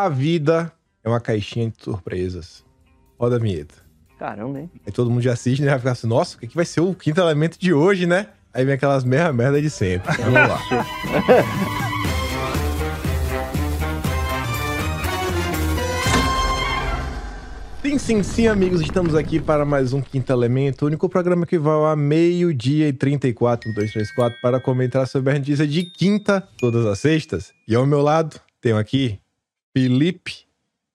A vida é uma caixinha de surpresas. Roda a vinheta. Caramba, hein? Aí todo mundo já assiste, né? Vai ficar assim, nossa, o que, vai ser o quinto elemento de hoje, né? Aí vem aquelas merda merda de sempre. Vamos lá. Sim, sim, sim, amigos, estamos aqui para mais um Quinto Elemento, o único programa que vai a meio-dia e 34, 1, 2, 3, 4, para comentar sobre a notícia de quinta, todas as sextas. E ao meu lado, tenho aqui Felipe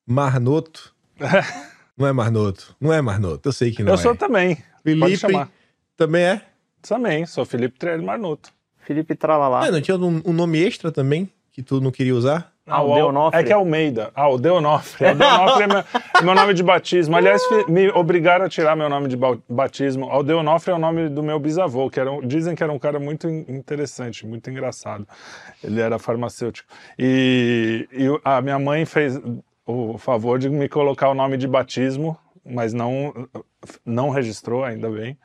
Marnoto. não é Marnoto, não é Marnoto, eu sei que não eu é. sou também. Felipe também é? Também, sou Felipe Trelli Marnuto. Felipe Tralalá. Ah, não tinha um, um nome extra também que tu não queria usar? Ah, o Al- Deonofre. É que é Almeida. Ah, o Deonofre. O Deonofre é meu, meu nome de batismo. Aliás, me obrigaram a tirar meu nome de ba- batismo. O Deonofre é o nome do meu bisavô, que era, dizem que era um cara muito in- interessante, muito engraçado. Ele era farmacêutico. E, e a minha mãe fez o favor de me colocar o nome de batismo, mas não, não registrou, ainda bem.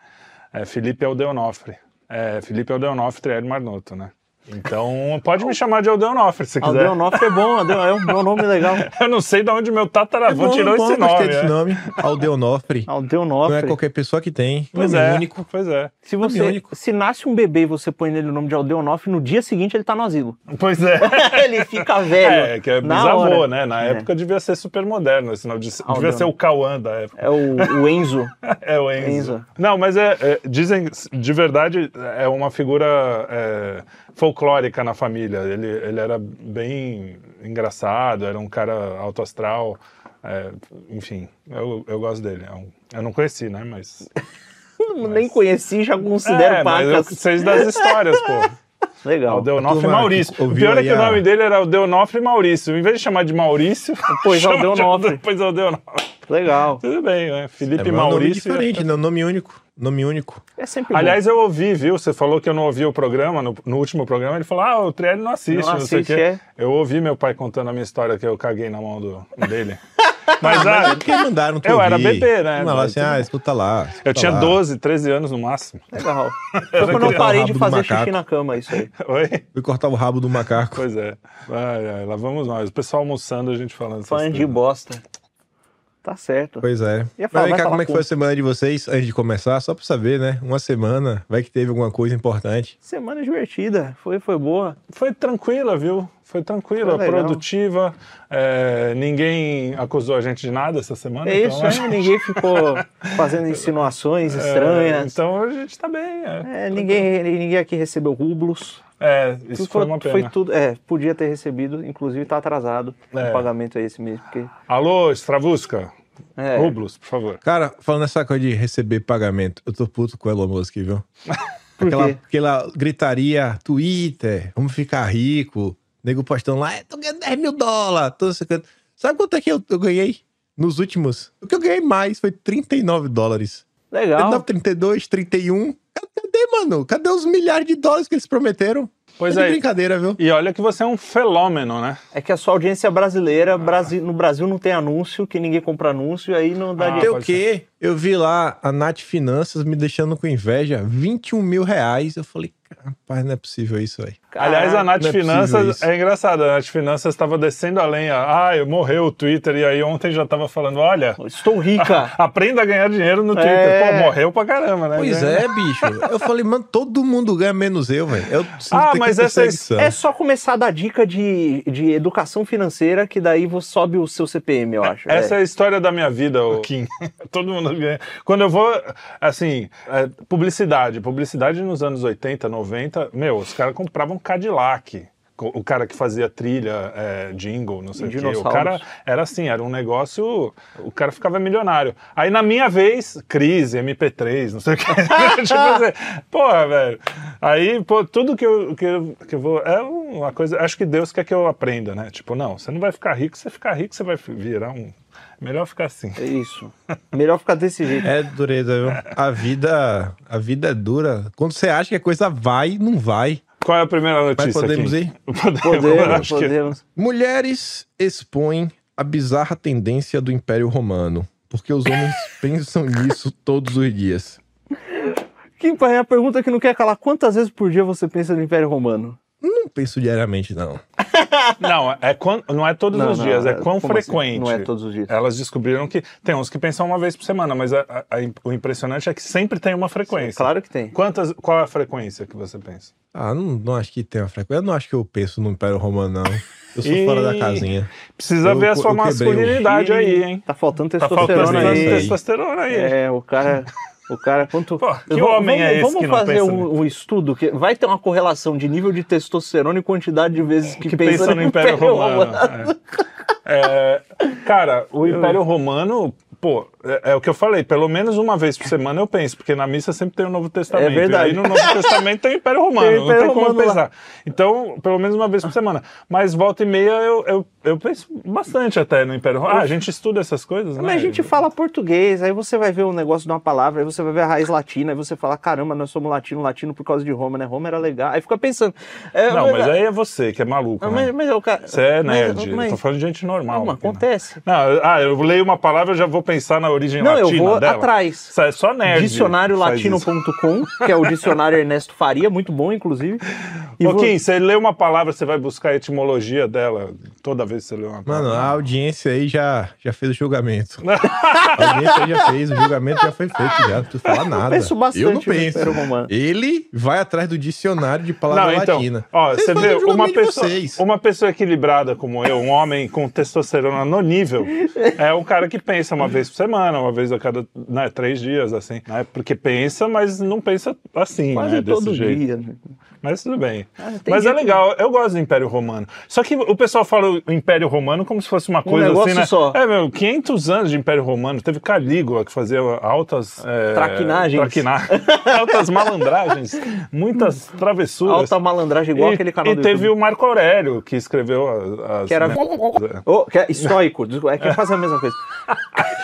É Felipe Aldeonofre. É, Felipe Aldeonofre Trielli Marnoto, né? Então, pode me chamar de Aldeonofre, se quiser. Aldeonofre é bom, Aldeon- é um bom nome legal. Eu não sei de onde meu tataravô É bom, tirou bom, esse nome. desse né? nome. Aldeonofre. Aldeonofre. Não é qualquer pessoa que tem. Pois é, único. pois é. Se você, se nasce um bebê e você põe nele o nome de Aldeonofre, no dia seguinte ele tá no asilo. Pois é. ele fica velho. É, que é na bisavô, hora. né? Na É. época devia ser super moderno, esse nome. Devia Aldeon. ser o Cauã da época. É o, o Enzo. É o Enzo. Enzo. Não, mas é, é, dizem, de verdade, é uma figura é, folclórica na família. Ele, ele era bem engraçado, era um cara alto astral. é, enfim, eu, eu gosto dele. É eu não conheci, né? Mas. Nem conheci, já considero é, mas eu pacas. sei das histórias, pô. Legal. Aldeonofre turma Maurício. O pior é que o a- nome dele era Aldeonofre Maurício. Em vez de chamar de Maurício, Pois chama de Aldeonofre. Depois Aldeonofre. Legal. Tudo bem, né? É Felipe um nome Maurício. diferente, né? Nome único. Nome único. É sempre Aliás, eu ouvi, viu? Você falou que eu não ouvi o programa, no, no último programa, ele falou: ah, o Trielli não assiste, Não não, sei o assiste, quê. é. Eu ouvi meu pai contando a minha história que eu caguei na mão do, dele. Mas, Mas ah, é porque mandaram tu eu era ouvir. bebê, né? Não, Mas assim, tudo ah, escuta lá. escuta eu tinha lá. 12, 13 anos no máximo. bom. Legal. Foi quando eu parei de fazer xixi na cama, isso aí. Oi? Fui cortar o rabo do macaco. Pois é. Ai, ai, lá vamos nós. O pessoal almoçando, a gente falando Fã de bosta. Tá certo. Pois é. Ia falar, Mas cá, como é que foi a semana de vocês antes de começar? Só pra saber, né? Uma semana, vai que teve alguma coisa importante. Semana divertida. Foi, foi boa. Foi tranquila, viu? Foi tranquila, Foi produtiva. é, ninguém acusou a gente de nada essa semana. É então, isso, né? Ninguém ficou fazendo insinuações estranhas. então a gente tá bem. É, É, ninguém, ninguém aqui recebeu rublos. É, isso Tudo foi uma pena. Foi tudo, é, podia ter recebido, inclusive tá atrasado É. o pagamento aí esse mês, porque Alô, Stravusca. É, Rublos, por favor. Cara, falando nessa coisa de receber pagamento, eu tô puto com o Elon Musk, viu? Por aquela, quê? aquela gritaria, Twitter, vamos ficar rico, nego postando lá, "É, tô ganhando 10 mil dólares, tô. Sabe quanto é que eu, eu ganhei nos últimos? O que eu ganhei mais foi 39 dólares. legal. 39, 32, 31. Cadê, mano? Cadê os milhares de dólares que eles prometeram? Pois é. é. brincadeira, viu? E olha que você é um fenômeno, né? É que a sua audiência brasileira, Brasi- no Brasil não tem anúncio, que ninguém compra anúncio, aí não dá Ah. Tem o quê? Eu vi lá a Nath Finanças me deixando com inveja, 21 mil reais. Eu falei, rapaz, não é possível isso aí. Aliás, a Nath não é Finanças isso. é engraçado. A Nath Finanças estava descendo a lenha. Ah, morreu o Twitter. E aí ontem já tava falando: olha, Estou rica. aprenda a ganhar dinheiro no Twitter. É. Pô, morreu pra caramba, né? Pois Ganha- é, bicho. Eu falei, mano, todo mundo ganha menos eu, velho. Eu sinto Ah, mas é essa é-. É só começar a dar dica de, de educação financeira, que daí você sobe o seu CPM, eu acho. Essa é a história da minha vida, o Kim. Todo mundo ganha. Quando eu vou, assim, é, publicidade. Publicidade nos anos 80, 90, meu, os caras compravam Cadillac. O cara que fazia trilha, é, jingle, não sei o quê. O cara era assim, era um negócio. O cara ficava milionário. Aí na minha vez, crise, MP3, não sei o quê. tipo assim, porra, velho. Aí, pô, tudo que eu, que, eu, que eu vou. É uma coisa. Acho que Deus quer que eu aprenda, né? Tipo, não, você não vai ficar rico, se você ficar rico, você vai virar um. Melhor ficar assim. É isso. Melhor ficar desse jeito. É dureza, viu? A vida, a vida é dura. Quando você acha que a coisa vai, não vai. Qual é a primeira notícia? podemos aqui? ir? Podemos, Podemos, acho que- podemos. Mulheres expõem a bizarra tendência do Império Romano. Porque os homens pensam nisso todos os dias. Kim, pai, a pergunta que não quer calar, quantas vezes por dia você pensa no Império Romano? Não penso diariamente, não. Não, é quan- não é todos Não, os não, dias, é é- quão assim? frequente. Não é todos os dias. Elas descobriram que tem uns que pensam uma vez por semana, mas a- a- a- o impressionante é que sempre tem uma frequência. Claro que tem. Quantas, qual é a frequência que você pensa? Ah, não, não acho que tem uma frequência. Eu não acho que eu penso no Império Romano, não. Eu sou Ih, fora da casinha. Precisa Eu- ver a sua quebrei um. masculinidade aí, hein? Tá faltando Tá faltando testosterona aí. testosterona aí. É, o cara. O cara, quanto. Pô, que Vamos- homem é esse Vamos que não fazer pensa um, um estudo que vai ter uma correlação de nível de testosterona e quantidade de vezes que, que pensa no Império Romano. É. É, cara, o Império Romano, pô, é, é o que eu falei, pelo menos uma vez por semana eu penso, porque na missa sempre tem o Novo Testamento. É verdade. E aí no Novo Testamento tem o Império Romano, Tem o Império não tem como Romano lá. pensar. Então, pelo menos uma vez por semana. Mas volta e meia eu, eu, eu penso bastante até no Império Romano. Ah, a gente estuda essas coisas, né? Mas a gente fala português, aí você vai ver um negócio de uma palavra, aí você vai ver a raiz latina, aí você fala, caramba, nós somos latino, latino por causa de Roma, né? Roma era legal. Aí fica pensando. é, Não, mas aí é você que é maluco, Ah, né? mas, mas eu, cara, Você é mas- nerd. mas- eu tô falando de gente normal. Não, aqui, né? acontece. Não, ah, eu leio uma palavra, eu já vou pensar na origem Não, eu latina vou dela. atrás. Isso é só nerd. Dicionariolatino.com, que é o dicionário Ernesto Faria, muito bom, inclusive. E Ô, vou- você lê uma palavra, você vai buscar a etimologia dela toda vez que você lê uma palavra. Mano, a audiência aí já, já fez o julgamento. A audiência aí já fez, o julgamento já foi feito, já. Não preciso falar nada. penso bastante Eu não no penso. Ele vai atrás do dicionário de palavra Não, então, latina. ó, Vocês você vê, uma pessoa, uma pessoa equilibrada como eu, um homem com testosterona no nível, é um cara que pensa uma vez por semana, uma vez a cada né, três dias, assim, né? Porque pensa, mas não pensa assim, Quase né? Desse todo jeito. dia. né? Mas tudo bem. Ah, Mas é legal, eu gosto do Império Romano. Só que o pessoal fala o Império Romano como se fosse uma coisa Um negócio assim, né? só. É, meu, 500 anos de Império Romano. Teve Calígula que fazia altas... É, Traquinagens. traquina- altas malandragens, muitas travessuras. Alta malandragem, igual e, aquele canal E teve YouTube. o Marco Aurélio, que escreveu as... as Que era- né? Oh, que é estoico, é que quase a mesma coisa.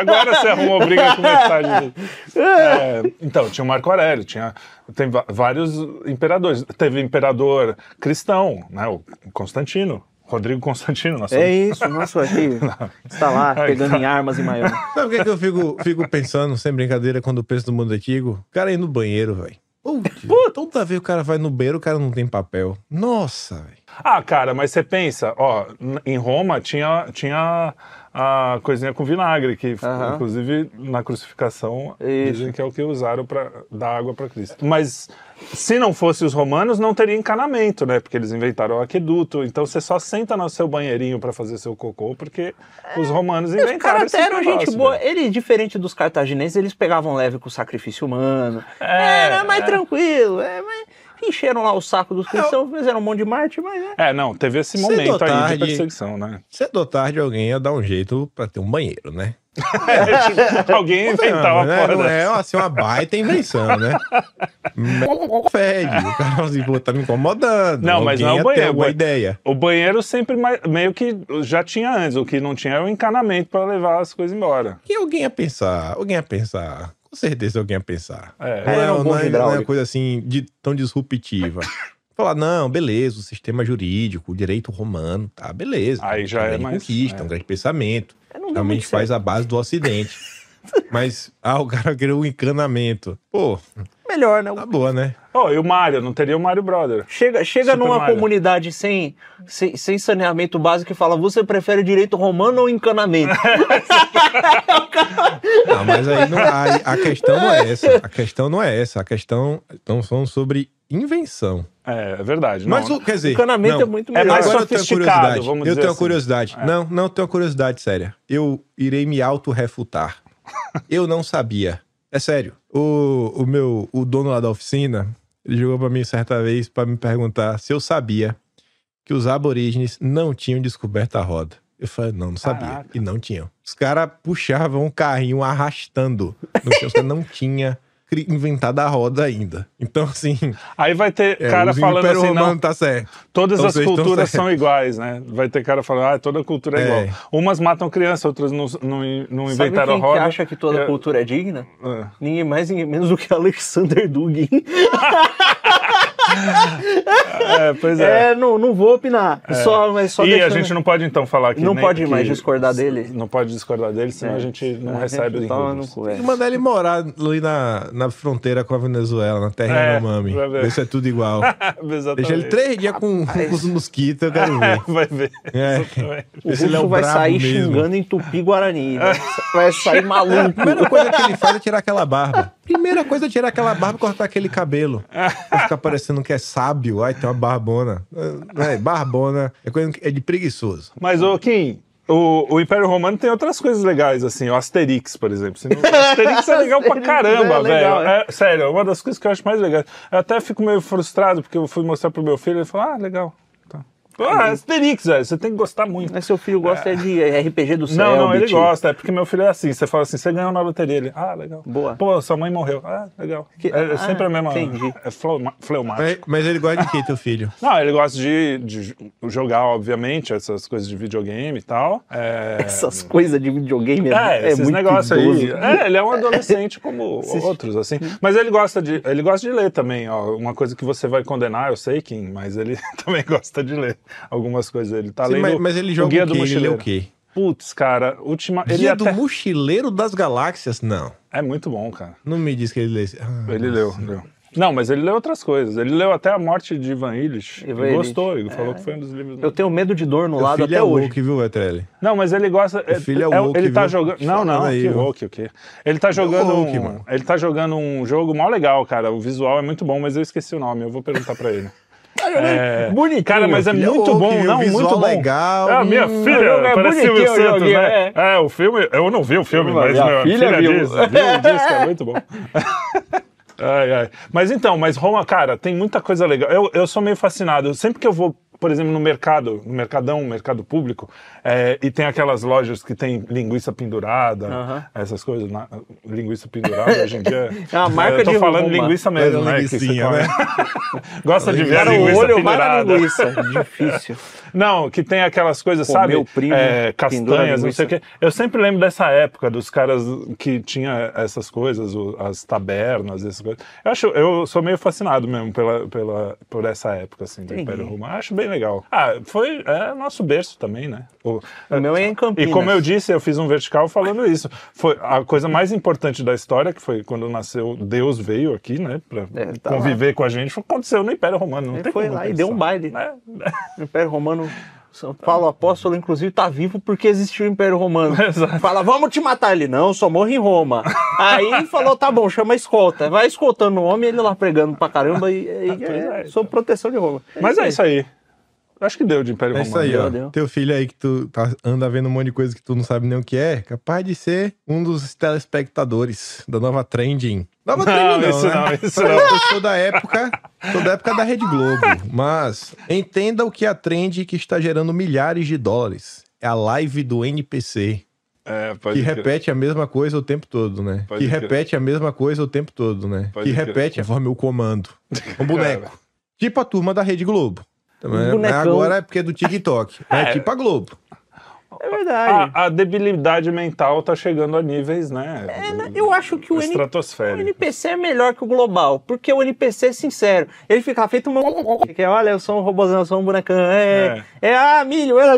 Agora você arrumou briga com metade. do- É, então, tinha o Marco Aurélio, tinha tem vários imperadores. Teve imperador cristão, né? O Constantino. Rodrigo Constantino, nosso É isso, nosso aqui está lá pegando em armas em Miami. Sabe o que, é que eu fico, fico pensando, sem brincadeira, quando eu penso no mundo antigo? O cara ir no banheiro, velho. Putz, Toda vez que o cara vai no banheiro, o cara não tem papel. Nossa, velho. Ah, cara, mas você pensa, ó, em Roma tinha, tinha a coisinha com vinagre, que inclusive na crucificação Isso. dizem que é o que usaram para dar água para Cristo. Mas se não fosse os romanos, não teria encanamento, né? Porque eles inventaram o aqueduto. Então você só senta no seu banheirinho para fazer seu cocô, porque os romanos Os inventaram caras esse até eram gente boa. velho. Ele, diferente dos cartagineses, eles pegavam leve com o sacrifício humano. É, Era mais é. tranquilo. É, mas encheram lá o saco dos cristãos, fizeram um monte de Marte, mas é. É, não, teve esse momento aí de perseguição, né? Cedo ou tarde alguém ia dar um jeito pra ter um banheiro, né? Alguém inventava não, a né? não é assim, uma baita invenção, né? Fede. O cara assim, pô, tá me incomodando. Não, mas Alguém não é o banheiro, alguma ba- ideia. O banheiro sempre mais- meio que já tinha antes. O que não tinha era o encanamento para levar as coisas embora. E alguém ia pensar, alguém ia pensar. Com certeza alguém ia pensar. É. Não, é, um não, é, não é uma coisa assim de, tão disruptiva. Falar, não, beleza, o sistema jurídico, o direito romano, tá, beleza. Aí já uma é grande mais- conquista, é. um grande pensamento. É, Realmente faz a base do Ocidente. Mas, ah, o cara criou um encanamento. Pô, Melhor, né? tá boa, né? Oh, e o Mário? Não teria o Mário Brother. Chega, chega Super numa Mario. comunidade sem, sem, sem saneamento básico e fala: você prefere direito romano ou encanamento? Não, mas aí não, a, a questão não é essa. A questão não é essa. A questão. Estamos falando sobre invenção. É, é verdade. Mas, não. o, quer dizer. encanamento não, é muito É melhor. mais Agora eu tenho sofisticado, curiosidade. vamos eu tenho assim. curiosidade. É. Não, não tenho curiosidade séria. Eu irei me auto-refutar. eu não sabia. É sério. O, o meu, o dono lá da oficina, ele jogou pra mim certa vez pra me perguntar se eu sabia que os aborígenes não tinham descoberto a roda. Eu falei, não, não sabia. Caraca. E não tinham. Os caras puxavam um carrinho arrastando. No chão, você não tinha inventado a roda ainda. Então, assim, Aí vai ter é, cara falando Império assim, Romano não, tá certo. todas Então as culturas são iguais, né? Vai ter cara falando, ah, toda cultura é, É. igual. Umas matam criança, outras não, não, não Sabe inventaram quem a roda. que acha que toda É. cultura é digna? É. Ninguém mais, ninguém menos do que Alexander Dugin. É, pois é. É, não, não vou opinar. Só, mas só e a deixando- gente não pode então falar que Não nem- pode mais que- discordar dele? Não pode discordar dele, senão É. a gente não A recebe gente o Tem é. que mandar ele morar ali na, na fronteira com a Venezuela, na terra É, do Mami. se é tudo igual. Exatamente. Deixa ele três dias com, com os mosquitos, eu quero ver. Vai ver. É. O é russo vai sair mesmo. xingando em tupi-guarani. Vai, vai sair A maluco. primeira coisa que ele faz é tirar aquela barba. Primeira coisa é tirar aquela barba e cortar aquele cabelo. Vai ficar parecendo que é sábio. Ai, tem uma barbona. É, barbona é, coisa, é de preguiçoso. Mas, ô Kim, o, o Império Romano tem outras coisas legais, assim, o Asterix, por exemplo. Não- O Asterix é legal pra Asterix caramba, é legal, velho. É, sério, é uma das coisas que eu acho mais legais. Eu até fico meio frustrado, porque eu fui mostrar pro meu filho e ele falou, ah, legal. Ah, Asterix, velho, você tem que gostar muito. Mas seu filho gosta é de RPG do céu. Não, não, ele gosta. É porque meu filho é assim. Você fala assim, você ganhou na loteria. Ele, ah, legal. Boa. Pô, sua mãe morreu. Ah, legal. Que- é, é ah, sempre a mesma. entendi. É fleumático. Mas, mas ele gosta de quê, teu filho? Não, ele gosta de, de jogar, obviamente, essas coisas de videogame e tal. É, Essas coisas de videogame é, é, é esses muito negócios aí. É, ele é um adolescente como outros, assim. Mas ele gosta de, ele gosta de ler também. Ó, uma coisa que você vai condenar, eu sei, Kim, mas ele também gosta de ler algumas coisas. Ele tá Sim, lendo mas, mas ele joga o Guia o do quê? Ele lê Mochileiro. o quê? Putz, cara, última. Ele Guia até... do Mochileiro das Galáxias? Não. É muito bom, cara. Não me diz que ele lê. esse- Ah, Ele leu, leu. Não, mas ele leu outras coisas. Ele leu até a morte de Ivan Illich. Ivan Ele Illich. gostou, ele falou que foi um dos livros. Eu tenho medo de dor no Teu lado filho até é hoje. woke, viu, Etrelli? Não, mas ele gosta. O filho é woke, ele tá viu? jogando. Não, não, aí, que woke, o quê? Ele tá jogando. woke, um... mano. Ele tá jogando um jogo mó legal, cara. O visual é muito bom, mas eu esqueci o nome. Eu vou perguntar pra ele. É... Bonitinho, Cara, mas é é muito bom, viu? não, muito bom. legal. É, a minha Hum, filha, é parece Silvio o Santos, joguinho, né? É. o filme, eu não vi o filme, Mas mas minha minha filha filha, viu. diz, viu, diz que é muito bom. Ai, ai. Mas então, mas Roma, cara, tem muita coisa legal. Eu, eu sou meio fascinado. Sempre que eu vou, por exemplo, no mercado, no mercadão, mercado público, é, e tem aquelas lojas que tem linguiça pendurada, Aham. essas coisas, na- linguiça pendurada, hoje em dia. É uma marca eu tô de falando linguiça mesmo, né? que você come. né? Gosta de ver a Cara, o linguiça olho pendurada. linguiça. Difícil. Não, que tem aquelas coisas, Pô, sabe? meu primo É, castanhas, não sei o linguiça. quê. Eu sempre lembro dessa época, dos caras que tinha essas coisas, o- as tabernas, essas coisas. Eu, acho, eu sou meio fascinado mesmo pela, pela, por essa época, assim, do. Império Romano. Acho bem legal. Ah, foi é, nosso berço também, né? O, O meu é em Campinas. E como eu disse, eu fiz um vertical falando isso. Foi a coisa mais importante da história, que foi quando nasceu, Deus veio aqui, né? Pra É, tá conviver com a gente. Foi- Aconteceu no Império Romano. Não Ele tem foi lá e pensar. deu um baile. É, O Império Romano, São Paulo Apóstolo, inclusive, tá vivo porque existiu o Império Romano. Exato. Fala, vamos te matar. Ele, não, só morro em Roma. Aí falou, tá bom, chama a escolta. Vai escoltando o homem, ele lá pregando pra caramba e, e Pois é, é, sob proteção de Roma. Mas é isso aí. Acho que deu de Império É Romano. isso aí, ó. Deu. Teu filho aí que tu tá- anda vendo um monte de coisa que tu não sabe nem o que é, capaz de ser um dos telespectadores da nova Trending. Nova Não, Trending não, isso né? não, isso Eu não. sou da época, sou da época da Rede Globo, mas entenda o que é a trend que está gerando milhares de dólares. É a live do NPC, É, que repete a mesma coisa o tempo todo, né? Pode que crer. repete a mesma coisa o tempo todo, né? Pode que crer. repete conforme o comando. Um boneco. tipo a turma da Rede Globo. Mas bonecão. agora é porque é do TikTok. É, É. tipo a Globo. É verdade. A, a debilidade mental tá chegando a níveis, né? É, né? Eu acho que o, N... o. NPC é melhor que o global, porque o NPC é sincero. Ele fica feito um. Que é, olha, eu sou um robôzão, eu sou um bonecão. É, é, ah, milho, é,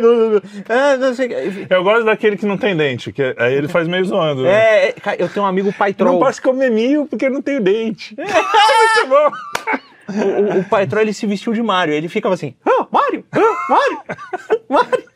é, não sei. Eu gosto daquele que não tem dente, que aí ele faz meio zoando. né? É, é, eu tenho um amigo pai Não troll. posso comer milho porque não tenho dente. É muito bom. O, o, o ele se vestiu de Mario. Ele ficava assim: ah, Mario, ah, Mario, Mario.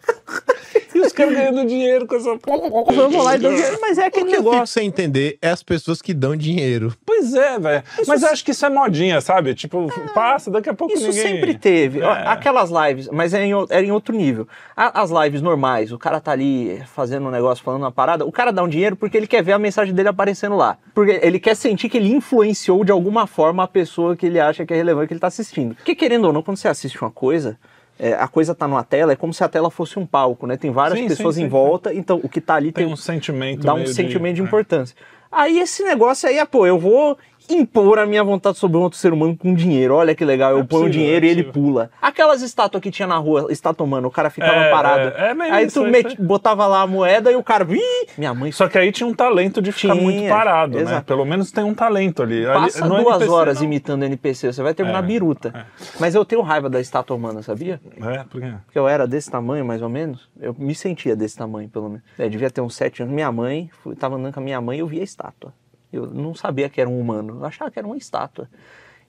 E os caras ganhando dinheiro com essa Vamos lá, então, mas é O aquele que eu fico negócio. sem entender é as pessoas que dão dinheiro. Pois é, velho. Mas eu acho que isso é modinha, sabe? Tipo, passa, daqui a pouco Isso ninguém... sempre teve. É. Aquelas lives, mas era em, o- era em outro nível. As lives normais, o cara tá ali fazendo um negócio, falando uma parada, o cara dá um dinheiro porque ele quer ver a mensagem dele aparecendo lá. Porque ele quer sentir que ele influenciou de alguma forma a pessoa que ele acha que é relevante que ele tá assistindo. Porque querendo ou não, quando você assiste uma coisa. É, a coisa tá numa tela, é como se a tela fosse um palco, né? Tem várias Sim, pessoas sim, em sim. volta, então o que tá ali Tem tem, um sentimento dá um meio de- sentimento de é. importância. Aí esse negócio aí é, pô, eu vou impor a minha vontade sobre um outro ser humano com dinheiro. Olha que legal, eu É ponho o possível, dinheiro é e ele pula. Aquelas estátuas que tinha na rua, estátua humana, o cara ficava É, parado. é, é meio aí isso, tu é aí. botava lá a moeda e o cara. Ih, minha mãe Só que aí tinha um talento de ficar Tinha, muito parado, né? exato. Pelo menos tem um talento ali. Ali- Passa no duas NPC, horas não. imitando NPC, você vai terminar É, biruta. Mas eu tenho raiva da estátua humana, sabia? É, por quê? Porque eu era desse tamanho, mais ou menos. Eu me sentia desse tamanho, pelo menos. É, devia ter uns sete anos. Minha mãe, fui, tava andando com a minha mãe e eu via a estátua. Eu não sabia que era um humano, eu achava que era uma estátua.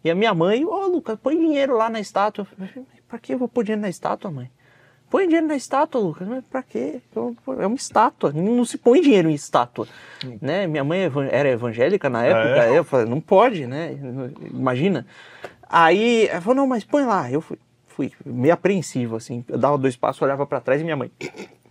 E a minha mãe, ô Lucas, põe dinheiro lá na estátua. Pra que eu vou pôr dinheiro na estátua, mãe? Põe dinheiro na estátua, Lucas. Mas pra quê? É uma estátua. Não se põe dinheiro em estátua. Né? Minha mãe evan- era evangélica na época. é? Eu falei, não pode, né? Imagina. Aí ela falou, não, mas põe lá. Eu fui, fui meio apreensivo, assim. Eu dava dois passos, olhava pra trás e minha mãe.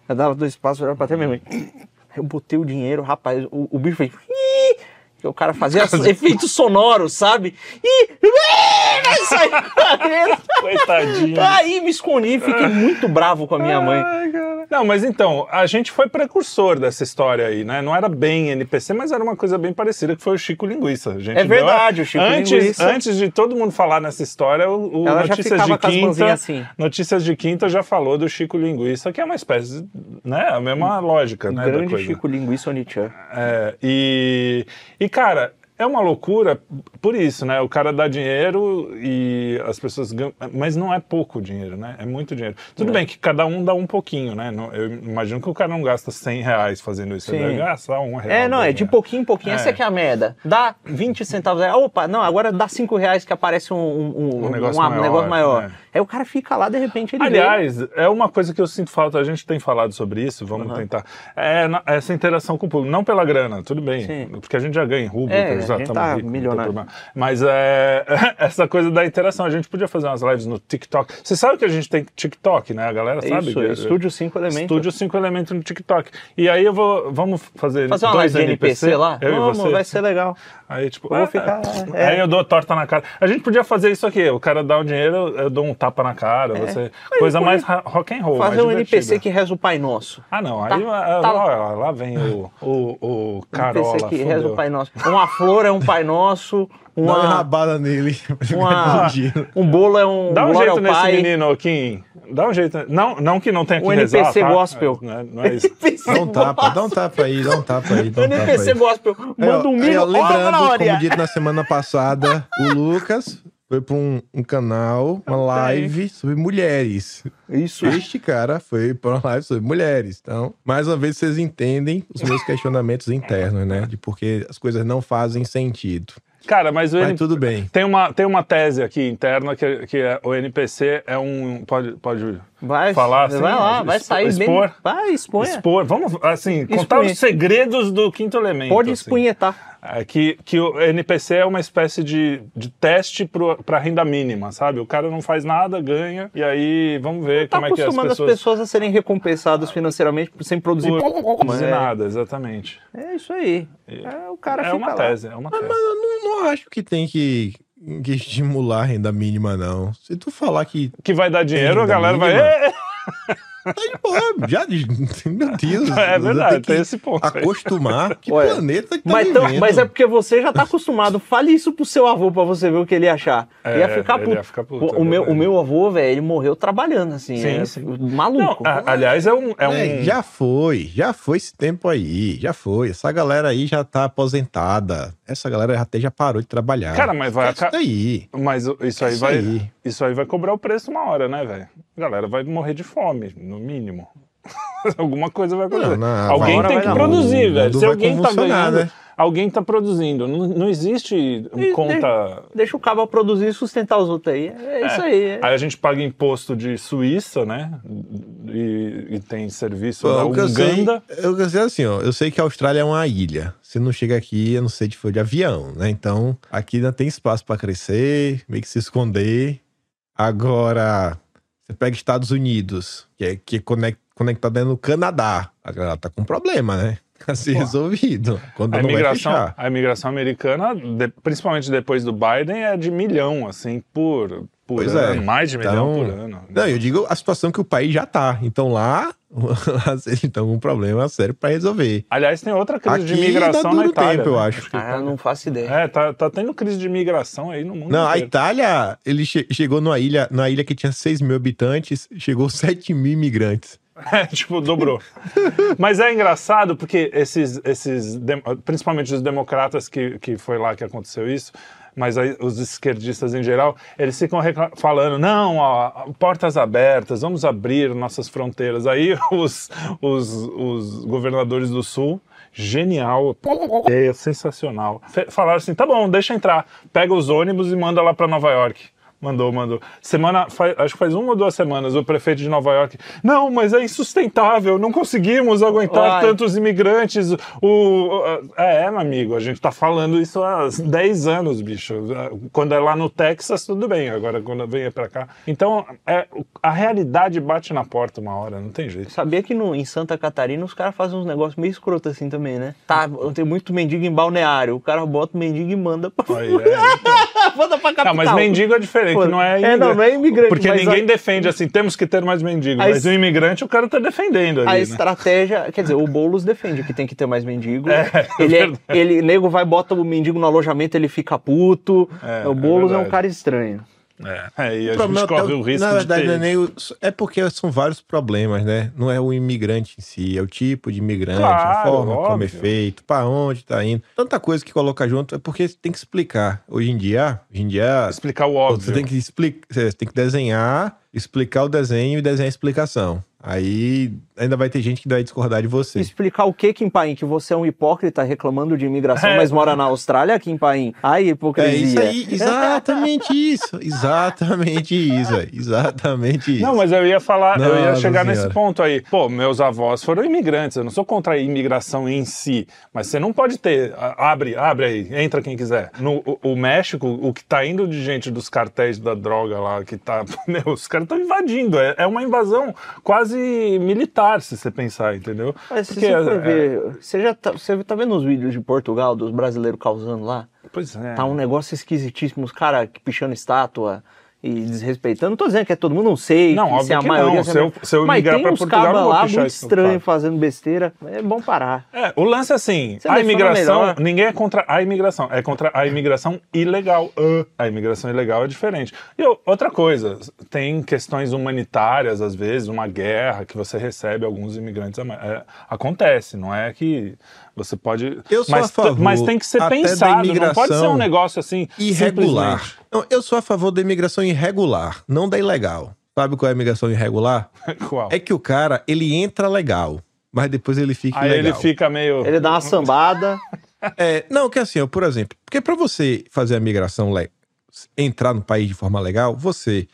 Eu dava dois passos, olhava pra trás e minha mãe. Eu botei o dinheiro, rapaz, o, o bicho fez. "Ih!" Que O cara fazia efeitos sonoros, sabe? E vai sair correndo. Coitadinho. Aí me escondi, fiquei muito bravo com a minha mãe. Ai. Não, mas então, a gente foi precursor dessa história aí, né? Não era bem NPC, mas era uma coisa bem parecida, que foi o Chico Linguiça. É a- verdade, o Chico antes, Linguiça. Antes de todo mundo falar nessa história, o, o Notícias de Quinta, assim. Notícias de Quinta já falou do Chico Linguiça, que é uma espécie, né? A mesma lógica, né? da Grande. Chico Linguiça Onichan. É, e, e, cara, é uma loucura por isso, né? O cara dá dinheiro e as pessoas ganham. Mas não é pouco dinheiro, né? É muito dinheiro. Tudo É. bem que cada um dá um pouquinho, né? Eu imagino que o cara não gasta 100 reais fazendo isso. Ele Sim. deve gastar um real. É, não, é de pouquinho em pouquinho. Essa É. é que é a merda. Dá 20 centavos. aí, Opa, não, agora dá 5 reais que aparece um, um, Um negócio um maior, negócio maior. é. Aí o cara fica lá, de repente ele vê. Aliás, é uma coisa que eu sinto falta, a gente tem falado sobre isso, vamos tentar. É essa interação com o público, não pela grana, tudo bem, Sim. porque a gente já ganha em rubro, É, já estamos tá ricos, não tem milionário. Mas é, essa coisa da interação, a gente podia fazer umas lives no TikTok. Você sabe que a gente tem TikTok, né? A galera sabe. Isso, que- Estúdio 5 Elementos. Estúdio 5 Elementos no TikTok. E aí eu vou, vamos fazer Fazer uma dois live de NPC, lá? Eu Vamos, vai ser legal. Aí, tipo, Eu vou ah, ficar, ah, é. Aí eu dou torta na cara. A gente podia fazer isso aqui. O cara dá um dinheiro, eu dou um tapa na cara. Você... Coisa podia mais rock and roll. Fazer mais um divertida. NPC que reza o Pai Nosso. Ah, não. Aí Tá- ah, tá- ó, lá vem o, o, o Carola. NPC que reza fudeu. o Pai Nosso. Uma flor é um Pai Nosso. Dá uma rabada nele. uma- um bolo é um Dá um jeito nesse Pai. menino, Kim. Dá um jeito. Não, não que não tenha que O rezar, NPC tá? gospel. Não é, não é isso. Dá um tapa, dá um tapa aí, dá um tapa aí. Um tapa NPC aí. gospel. Aí, ó, Manda um aí, milho. Ó, lembrando, como dito na semana passada, o Lucas foi para um, um canal, uma live sobre mulheres. Isso. Este cara foi para uma live sobre mulheres. Então, mais uma vez, vocês entendem os meus questionamentos internos, né? De porque as coisas não fazem sentido. Cara, mas o Mas NPC. tudo bem. Tem uma, tem uma tese aqui interna que, que é, o NPC é um. Pode, pode Vai, falar assim? vai lá, vai sair expor? bem. Vai, exponha. expor. Vamos, assim, contar Expunha. os segredos do quinto elemento. Pode assim. espunhetar. É que, que o NPC é uma espécie de, de teste para renda mínima, sabe? O cara não faz nada, ganha, e aí vamos ver Tá como é que as acostumando pessoas. as pessoas a serem recompensadas financeiramente sem produzir. Por- Mas de é, nada, exatamente. é isso aí. É, o cara é fica uma lá. tese, é uma tese. Eu não, não acho que tem que, que estimular a renda mínima, não. Se tu falar que Que vai dar dinheiro, a galera vai. mínima. "É, Tá de boa, já. Meu Deus. É verdade, tem esse ponto aí. Acostumar. Que Olha, planeta que tá Mas, então- vivendo? mas é porque você já tá acostumado. Fale isso pro seu avô pra você ver o que ele ia achar. É, ia ficar puto. ia ficar puto, o, é meu, o meu avô, velho, ele morreu trabalhando, assim. Sim, é sim. Maluco. Não, a- aliás, é um. É um... É, já foi, já foi esse tempo aí, já foi. Essa galera aí já tá aposentada. Essa galera até já parou de trabalhar. Cara, mas vai aca- daí. Mas isso aí Isso vai. aí. Isso aí vai cobrar o preço uma hora, né, velho? A galera vai morrer de fome, no mínimo. Alguma coisa vai acontecer. Não, não, alguém tem que produzir, velho. Se alguém tá ganhando, né? alguém tá produzindo. Não, não existe E conta. Deixa o cabo produzir e sustentar os outros aí. É isso aí. é. Aí a gente paga imposto de Suíça, né? E, e tem serviço Pô, da eu sei, Uganda. eu que sei assim, ó. Eu sei que a Austrália é uma ilha. Você não chega aqui, eu não sei de foi de avião, né? Então, aqui ainda tem espaço pra crescer, meio que se esconder. Agora, você pega Estados Unidos, que é, que é conect, conectado no Canadá. A galera tá com problema, né? A ser resolvido. Quando A não vai imigração, fechar. a imigração americana, de- principalmente depois do Biden, é de milhão, assim, por, por Pois ano, é. mais de milhão Então, por ano. Não, eu digo a situação que o país já tá. Então lá, eles estão com um problema sério para resolver. Aliás, tem outra crise Aqui de imigração na Itália. tempo, eu né? acho. que Ah, eu não faço ideia. É, tá, tá tendo crise de imigração aí no mundo Não, a inteiro. Itália, ele che- chegou numa ilha, na ilha que tinha 6 mil habitantes, chegou 7 mil imigrantes. É, tipo, dobrou. Mas é engraçado porque esses, esses principalmente os democratas que, que foi lá que aconteceu isso, mas aí os esquerdistas em geral, eles ficam falando, não, ó, portas abertas, vamos abrir nossas fronteiras. Aí os, os, os governadores do Sul, genial, é sensacional, falaram assim, tá bom, deixa entrar, pega os ônibus e manda lá para Nova York. Mandou, mandou. Semana, faz- acho que faz uma ou duas semanas, o prefeito de Nova York. Não, mas é insustentável, não conseguimos aguentar tantos imigrantes. O, o- é, é, meu amigo, a gente tá falando isso há 10 anos, bicho. Quando é lá no Texas, tudo bem, agora quando vem pra cá. Então, é, a realidade bate na porta uma hora, não tem jeito. Sabia que no, em Santa Catarina os caras fazem uns negócios meio escroto assim também, né? Tá, tem muito mendigo em balneário. O cara bota o mendigo e manda pra, Aí, é, então. manda pra capital. Não, mas mendigo é diferente, Pô, não é é, imigrante. não, não é imigrante, Porque ninguém a- defende assim, temos que ter mais mendigo. A Mas es- o imigrante o cara tá defendendo ali, A né? estratégia, quer dizer, o Boulos defende que tem que ter mais mendigo. É, ele, é, verdade. ele, nego vai, bota o mendigo no alojamento, ele fica puto. É, o é Boulos é, um verdade. cara estranho. É, é, e a O problema gente corre o risco Na de verdade, ter... não é, nem o- é porque são vários problemas, né? Não é o imigrante em si, é o tipo de imigrante, Claro, a forma como é óbvio. feito, para onde tá indo. Tanta coisa que coloca junto, é porque tem que explicar. Hoje em dia, hoje em dia, explicar o óbvio. você tem que explicar, você tem que desenhar, explicar o desenho e desenhar a explicação. Aí ainda vai ter gente que vai discordar de você. Explicar o que, Kim Paim? Que você é um hipócrita reclamando de imigração, É. mas mora na Austrália, Kim Paim? Ai, É hipocrisia. isso aí, exatamente isso. Exatamente isso. é, Exatamente isso. Não, mas eu ia falar, eu ia chegar Senhora. nesse ponto aí. Pô, meus avós foram imigrantes, eu não sou contra a imigração em si, mas você não pode ter, abre, abre aí, entra quem quiser. No o, o México, o que tá indo de gente dos cartéis da droga lá, que tá, meu, os caras estão invadindo, é, é uma invasão quase militar, se você pensar, entendeu? Mas se Porque, você for é, ver, você já tá, você tá vendo os vídeos de Portugal, dos brasileiros causando lá? Pois é. Tá um negócio esquisitíssimo, os caras pichando estátua e desrespeitando. Não tô dizendo que é todo mundo, não sei Não, óbvio se a que maioria... não. Se eu- se eu mas migrar uns Portugal, cabas lá muito estranho fazendo besteira. É bom parar. É, o lance é assim, a Seleciona imigração, ninguém é contra a imigração, é contra a imigração ilegal. Ah, A imigração ilegal é diferente. E outra coisa, tem questões humanitárias, às vezes, uma guerra que você recebe alguns imigrantes. a é, acontece, não é que você pode... Eu sou mas, a favor mas tem que ser até da pensado, não pode ser um negócio assim... irregular. Não, eu sou a favor da imigração irregular, não da ilegal. Sabe qual é a imigração irregular? Qual? É que o cara, ele entra legal, mas depois ele fica Aí ilegal. ele fica meio... Ele dá uma sambada. É, não, que assim, ó, por exemplo, porque para você fazer a migração, le- entrar no país de forma legal, você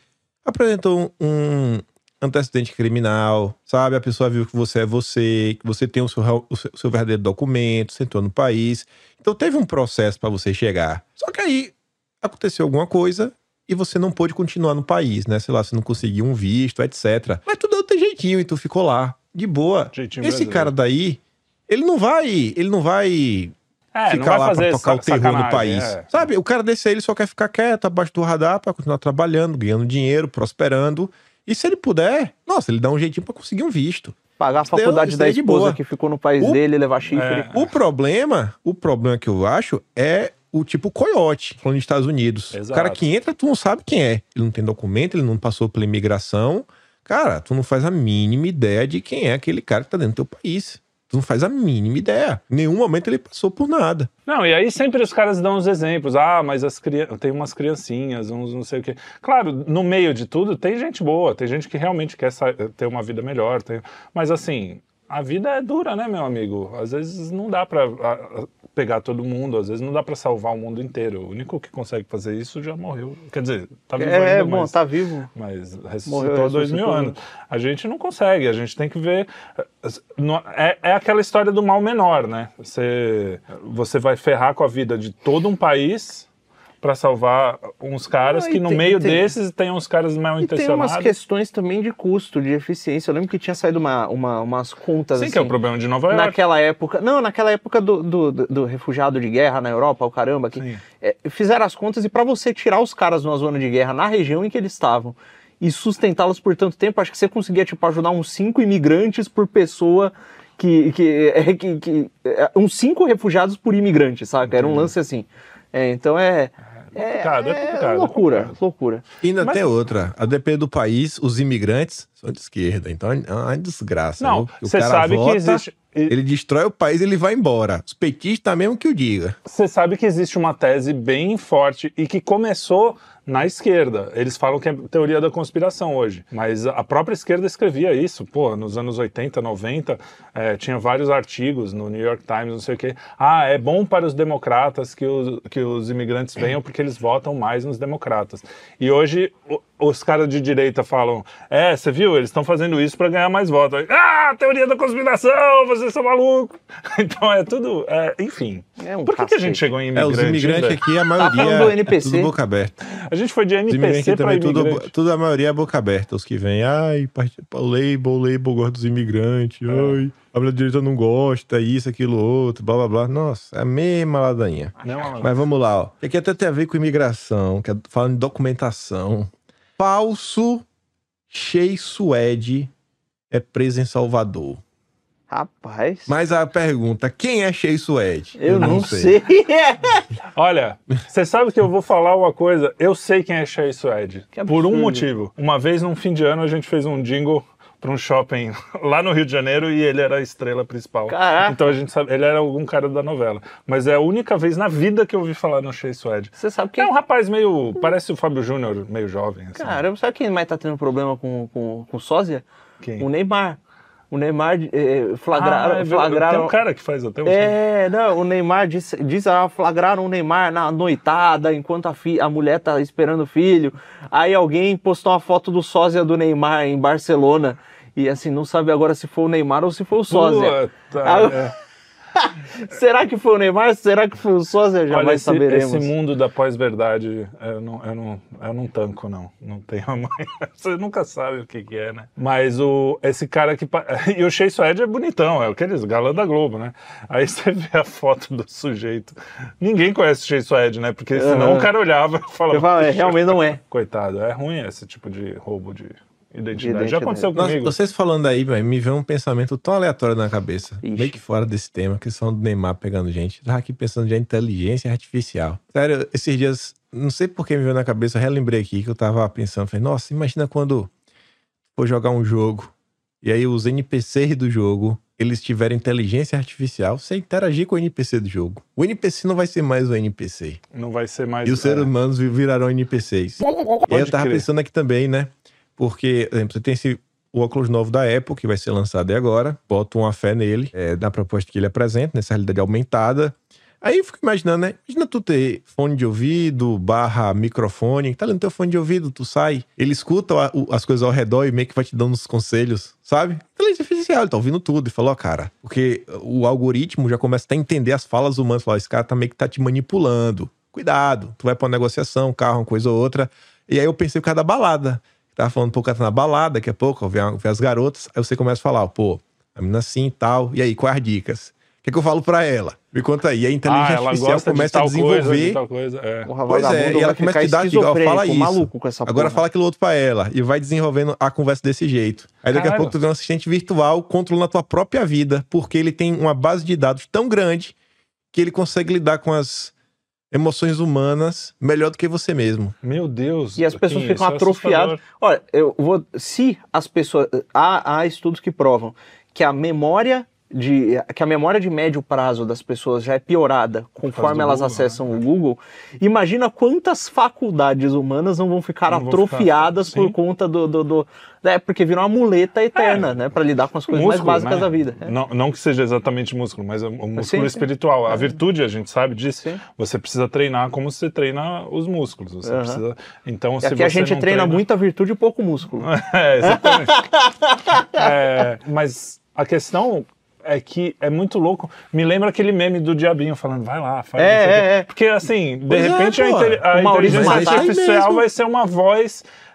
apresentou um antecedente criminal, sabe? A pessoa viu que você é você, que você tem o seu, o seu, o seu verdadeiro documento, você entrou no país. Então teve um processo para você chegar. Só que aí aconteceu alguma coisa e você não pôde continuar no país, né? Sei lá, você não conseguiu um visto, etc. Mas tu deu teu jeitinho e tu ficou lá, de boa. Jeitinho Esse brasileiro. cara daí, ele não vai, ele não vai É, ficar lá pra tocar o terror no país. é. Sabe? O cara desse aí, ele só quer ficar quieto, abaixo do radar, pra continuar trabalhando, ganhando dinheiro, prosperando. E se ele puder, nossa, ele dá um jeitinho pra conseguir um visto. Pagar a faculdade da é de esposa que ficou no país O- dele, levar chifre. É. O problema, o problema que eu acho é o tipo coiote, falando dos Estados Unidos. Exato. O cara que entra, tu não sabe quem é. Ele não tem documento, ele não passou pela imigração. Cara, tu não faz a mínima ideia de quem é aquele cara que tá dentro do teu país. Tu não faz a mínima ideia. Em nenhum momento ele passou por nada. Não, e aí sempre os caras dão os exemplos. Ah, mas as crian... tem umas criancinhas, uns não sei o quê. Claro, no meio de tudo tem gente boa, tem gente que realmente quer ter uma vida melhor. tem- Mas assim, a vida é dura, né, meu amigo? Às vezes não dá pra a- a- pegar todo mundo, às vezes não dá pra salvar o mundo inteiro. O único que consegue fazer isso já morreu. Quer dizer, tá vivo É, ainda, bom, mas... tá vivo. Mas ressuscitou Morreu, dois mil anos. A gente não consegue, a gente tem que ver. no- É, é aquela história do mal menor, né? Você, você vai ferrar com a vida de todo um país para salvar uns caras Não, que no tem- meio tem- desses tem uns caras mal E tem umas intencionados. questões também de custo, de eficiência. Eu lembro que tinha saído uma, uma- umas contas Sim, assim. que é o problema de Nova York. Naquela época. Não, naquela época do, do, do- do refugiado de guerra na Europa, o caramba, que é, fizeram as contas e para você tirar os caras numa zona de guerra na região em que eles estavam e sustentá-los por tanto tempo, acho que você conseguia tipo, ajudar uns cinco imigrantes por pessoa. Que, que, é, que, que- é, uns cinco refugiados por imigrante, saca? Era um lance assim. É, então é. É, complicado, é complicado, é loucura, complicado. loucura. E ainda Mas- tem outra. A depender do país, os imigrantes são de esquerda. Então é uma desgraça. Não, você sabe vota, que existe. Ele destrói o país e ele vai embora. Os petistas tá mesmo que o diga. Você sabe que existe uma tese bem forte e que começou na esquerda. Eles falam que é teoria da conspiração hoje, mas a própria esquerda escrevia isso. Pô, nos anos 80, 90, eh, tinha vários artigos no New York Times, não sei o quê. Ah, é bom para os democratas que os, que os imigrantes venham porque eles votam mais nos democratas. E hoje os caras de direita falam: é, você viu, eles estão fazendo isso para ganhar mais votos. Ah, teoria da conspiração, vocês são malucos. Então é tudo. é, enfim. É um Por que, que a gente chegou em É, imigrante? os imigrantes aqui, a maioria falando do é NPC. tudo boca aberta. A gente foi de Os imigrantes NPC para também, tudo, tudo a maioria é boca aberta. Os que vêm, ai, label, o label gosta dos imigrantes, É. ai, a minha direita não gosta, isso, aquilo, outro, blá blá blá. Nossa, é a mesma ladainha. Não, Mas vamos lá, ó. Que aqui até tem a ver com imigração, que é falando de documentação. Falso Shea Suede é preso em Salvador. Rapaz. Mas a pergunta, quem é Shea Suede? eu não, sei. Olha, você sabe que eu vou falar uma coisa. Eu sei quem é Shea Suede. Por um motivo. Uma vez, num fim de ano, a gente fez um jingle para um shopping lá no Rio de Janeiro e ele era a estrela principal. Caraca. Então a gente sabe, ele era algum cara da novela. Mas é a única vez na vida que eu ouvi falar no Shea Suede. Você sabe É quem. um rapaz meio. Parece o Fábio Júnior, meio jovem. Assim. Cara, sabe quem mais tá tendo problema com, com, com sósia? Quem? O Neymar. O Neymar eh, flagraram. Ah, é flagraram Tem um cara que faz até um É, não, o Neymar diz, diz ah, flagraram o Neymar na noitada enquanto a, fi, a mulher tá esperando o filho. Aí alguém postou uma foto do sósia do Neymar em Barcelona. E assim, não sabe agora se foi o Neymar ou se foi o sósia. Puta, Ah, é. Será que foi o Neymar? Será que foi o sósia? Jamais esse, saberemos. esse mundo da pós-verdade, eu não, eu, não, eu não tanco, não. Não tenho a mãe. Você nunca sabe o que, que é, né? Mas o, esse cara que. E o Shea Suede é bonitão, é aqueles galã da Globo, né? Aí você vê a foto do sujeito. Ninguém conhece o Shea Suede, né? Porque senão Aham. o cara olhava e falava. Eu falo, é, "Puxa, realmente não é. Coitado, é ruim esse tipo de roubo de identidade. identidade. Já aconteceu Nossa, comigo. vocês falando aí, velho, me veio um pensamento tão aleatório na cabeça. Ixi. Meio que fora desse tema, que são do Neymar pegando gente. Tava aqui pensando já em inteligência artificial. Sério, esses dias, não sei por que me veio na cabeça, eu relembrei aqui que eu tava pensando, falei, nossa, imagina quando for jogar um jogo e aí os NPCs do jogo, eles tiverem inteligência artificial, você interagir com o NPC do jogo. O NPC não vai ser mais o NPC. Não vai ser mais. E os seres é, humanos virarão NPCs. E aí eu Pode tava crer. pensando aqui também, né? Porque, por exemplo, você tem esse o óculos novo da Apple, que vai ser lançado agora. Boto uma fé nele, é, na proposta que ele apresenta, nessa realidade aumentada. Aí eu fico imaginando, né? Imagina tu ter fone de ouvido, barra microfone, tá ali no teu fone de ouvido, tu sai, ele escuta as coisas ao redor e meio que vai te dando uns conselhos, sabe? Inteligência artificial, ele tá ouvindo tudo e falou, ó, cara, porque o algoritmo já começa a entender as falas humanas, falou, esse cara tá meio que tá te manipulando. Cuidado, tu vai pra uma negociação, carro, uma coisa ou outra. E aí eu pensei o cara da balada. Tava falando, pô, o cara tá na balada, daqui a pouco, vê, vê as garotas, aí você começa a falar, ó, pô, a menina assim e tal, e aí, quais as dicas? O que, é que eu falo pra ela? Me conta aí. E a inteligência Ah, ela artificial gosta de começa a tal coisa, de desenvolver. tal coisa. É. Porra, Pois é, e ela começa a te dar dica, fala isso. maluco com essa Agora porra. fala aquilo outro pra ela. E vai desenvolvendo a conversa desse jeito. Aí daqui a pouco tu vê um assistente virtual controlando a tua própria vida, porque ele tem uma base de dados tão grande que ele consegue lidar com as emoções humanas melhor do que você mesmo. Meu Deus. E as pessoas ficam é atrofiadas. Olha, eu vou. Se as pessoas. Há, há estudos que provam que a memória. De, que a memória de médio prazo das pessoas já é piorada conforme elas Google, acessam né? o Google. Imagina quantas faculdades humanas não vão ficar Não vão atrofiadas ficar- por conta do. do, do- é, porque virou uma muleta eterna, né? Pra lidar com as coisas Músculo, mais básicas né? da vida. É. Não, não que seja exatamente músculo, mas é um músculo Sim, sim. espiritual. A virtude, a gente sabe disso. Sim. Você precisa treinar como você treina os músculos. Você Aham. precisa. Então, E se aqui a gente não treina muita virtude e pouco músculo. É, exatamente. É, mas a questão é que é muito louco. Me lembra aquele meme do diabinho falando, vai lá, faz É, isso aqui." é, é. Porque assim, de Pois é, repente a, inte- a Maurício inteligência artificial Mesmo. vai ser uma voz é,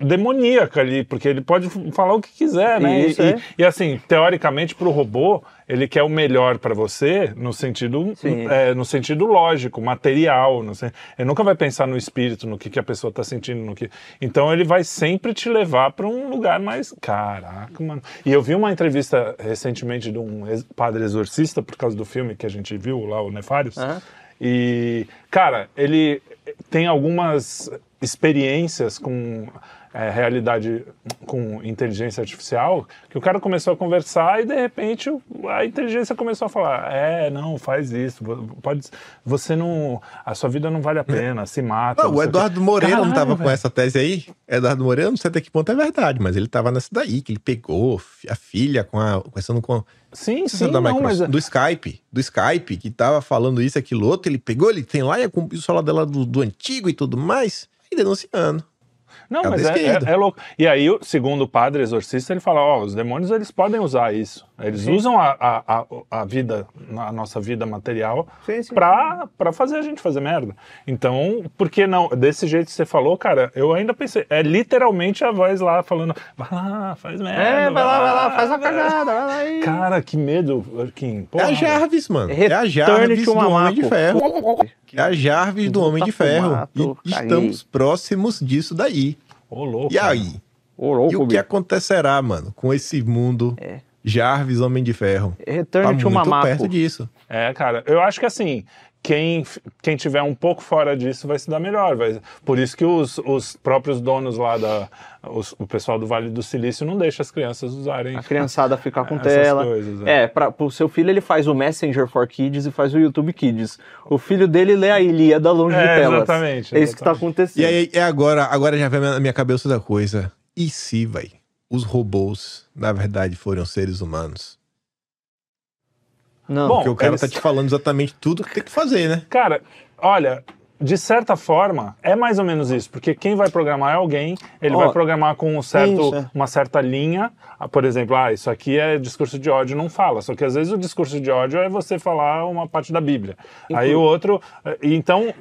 demoníaca ali, porque ele pode falar o que quiser, né? Isso, e, é. e, assim, teoricamente, para o robô, ele quer o melhor para você no sentido, é, no sentido lógico, material. No sen- ele nunca vai pensar no espírito, no que, que a pessoa está sentindo, no que. Então ele vai sempre te levar para um lugar mais. Caraca, mano. E eu vi uma entrevista recentemente de um padre exorcista, por causa do filme que a gente viu lá, o Nefários. Aham. E, cara, ele tem algumas experiências com é, realidade, com inteligência artificial, que o cara começou a conversar e de repente a inteligência começou a falar: é, não, faz isso, pode, você não, a sua vida não vale a pena, se mata. Não, não o. Eduardo Moreira não Caralho, tava com essa tese aí. Eduardo Moreira, não sei até que ponto é verdade, mas ele tava nessa daí, que ele pegou a filha com a. Conversando com. Sim, Não é sim, da não, mas Microsoft, do Skype, do Skype, que tava falando isso, aquilo outro, ele pegou, ele tem lá e o celular dela do, do antigo e tudo mais, e denunciando. Não, Cada mas é, é- é louco. E aí, segundo o padre exorcista, ele fala: ó, os demônios eles podem usar isso. Eles usam a, a, a, a vida, a nossa vida material, Sim, sim. pra, pra fazer a gente fazer merda. Então, por que não? Desse jeito que você falou, cara, eu ainda pensei, é literalmente a voz lá falando: vai lá, faz merda. É, vai lá, vai lá, faz a cagada, vai lá e... Cara, que medo, Kim. É a Jarvis, mano. É a Jarvis do Homem de. Ferro. É a Jarvis do Homem de Ferro. E estamos próximos disso daí. Ô, louco. E aí? Ô, E louco, o que acontecerá, mano, com esse mundo É. Jarvis Homem de Ferro? Return Tá to muito Mamaco. perto disso. É, cara, eu acho que assim, quem, quem tiver um pouco fora disso vai se dar melhor. Vai, por isso que os, os próprios donos lá da. os- o pessoal do Vale do Silício não deixa as crianças usarem. A criançada ficar com Essas tela. coisas, é. é, pra, pro seu filho ele faz o Messenger for Kids e faz o YouTube Kids. O filho dele lê a Ilíada longe de É, telas. exatamente, É isso que tá exatamente. acontecendo. E aí, é agora, agora já vem na minha cabeça outra coisa. E se, vai, os robôs, na verdade, foram seres humanos? Não. Bom, Porque o cara eles- tá te falando exatamente tudo que tem que fazer, né? Cara, olha. De certa forma, é mais ou menos isso, porque quem vai programar é alguém, ele Ó, vai programar com um certo, é. uma certa linha, Ah, por exemplo, ah, isso aqui é discurso de ódio, não fala, só que às vezes o discurso de ódio é você falar uma parte da Bíblia. Aí o outro, eh, então,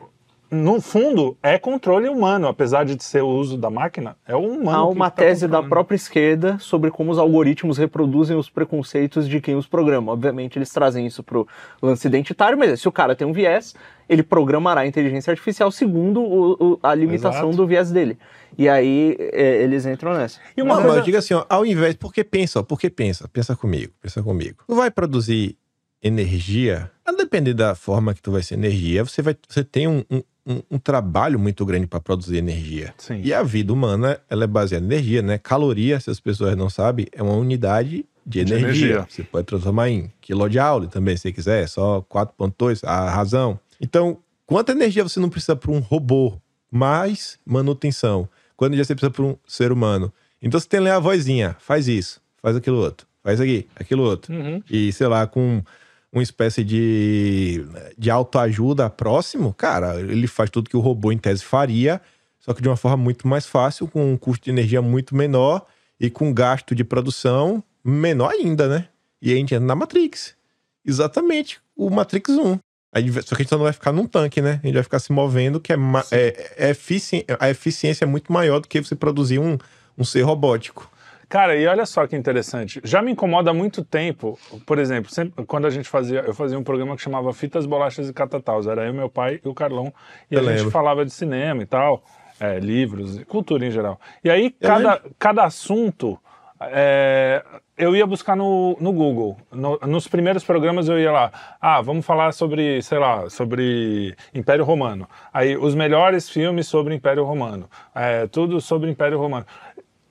no fundo, é controle humano, apesar de ser o uso da máquina, é o humano Há que uma tá tese da controlando. própria esquerda sobre como os algoritmos reproduzem os preconceitos de quem os programa. Obviamente, eles trazem isso pro lance identitário, mas se o cara tem um viés, ele programará a inteligência artificial segundo o- o- a limitação Exato. do viés dele. E aí é, eles entram nessa. E uma não, coisa- mas eu digo assim, ó, ao invés. Porque pensa, ó, porque pensa, pensa comigo, pensa comigo. Tu vai produzir energia, a depender da forma que tu vai ser energia, você, vai, você tem um, um, um- um trabalho muito grande para produzir energia. Sim. E a vida humana, ela é baseada em energia, né? Caloria, se as pessoas não sabem, é uma unidade de De energia. energia. Você pode transformar em quilojoule também, se quiser, só 4.2, a razão. Então, quanta energia você não precisa para um robô, mais manutenção? Quanta energia você precisa para um ser humano? Então, você tem ali a vozinha, faz isso, faz aquilo outro, faz aqui, aquilo outro. Uhum. E, sei lá, com uma espécie de, de autoajuda próximo, cara, ele faz tudo que o robô em tese faria, só que de uma forma muito mais fácil, com um custo de energia muito menor e com gasto de produção menor ainda, né? E aí a gente entra na Matrix. Exatamente, o Matrix 1. Aí, só que a gente não vai ficar num tanque, né? A gente vai ficar se movendo, que é, é, é efici- a eficiência é muito maior do que você produzir um, um ser robótico. Cara, e olha só que interessante. Já me incomoda há muito tempo, por exemplo, sempre, quando a gente fazia, eu fazia um programa que chamava Fitas, Bolachas e Catataus. Era eu, meu pai e o Carlão. E Eu a gente lembro. falava de cinema e tal, é, livros, cultura em geral. E aí, cada, cada assunto. é, eu ia buscar no, no Google. No- nos primeiros programas eu ia lá. Ah, vamos falar sobre, sei lá, sobre Império Romano. Aí, os melhores filmes sobre Império Romano. É, tudo sobre Império Romano.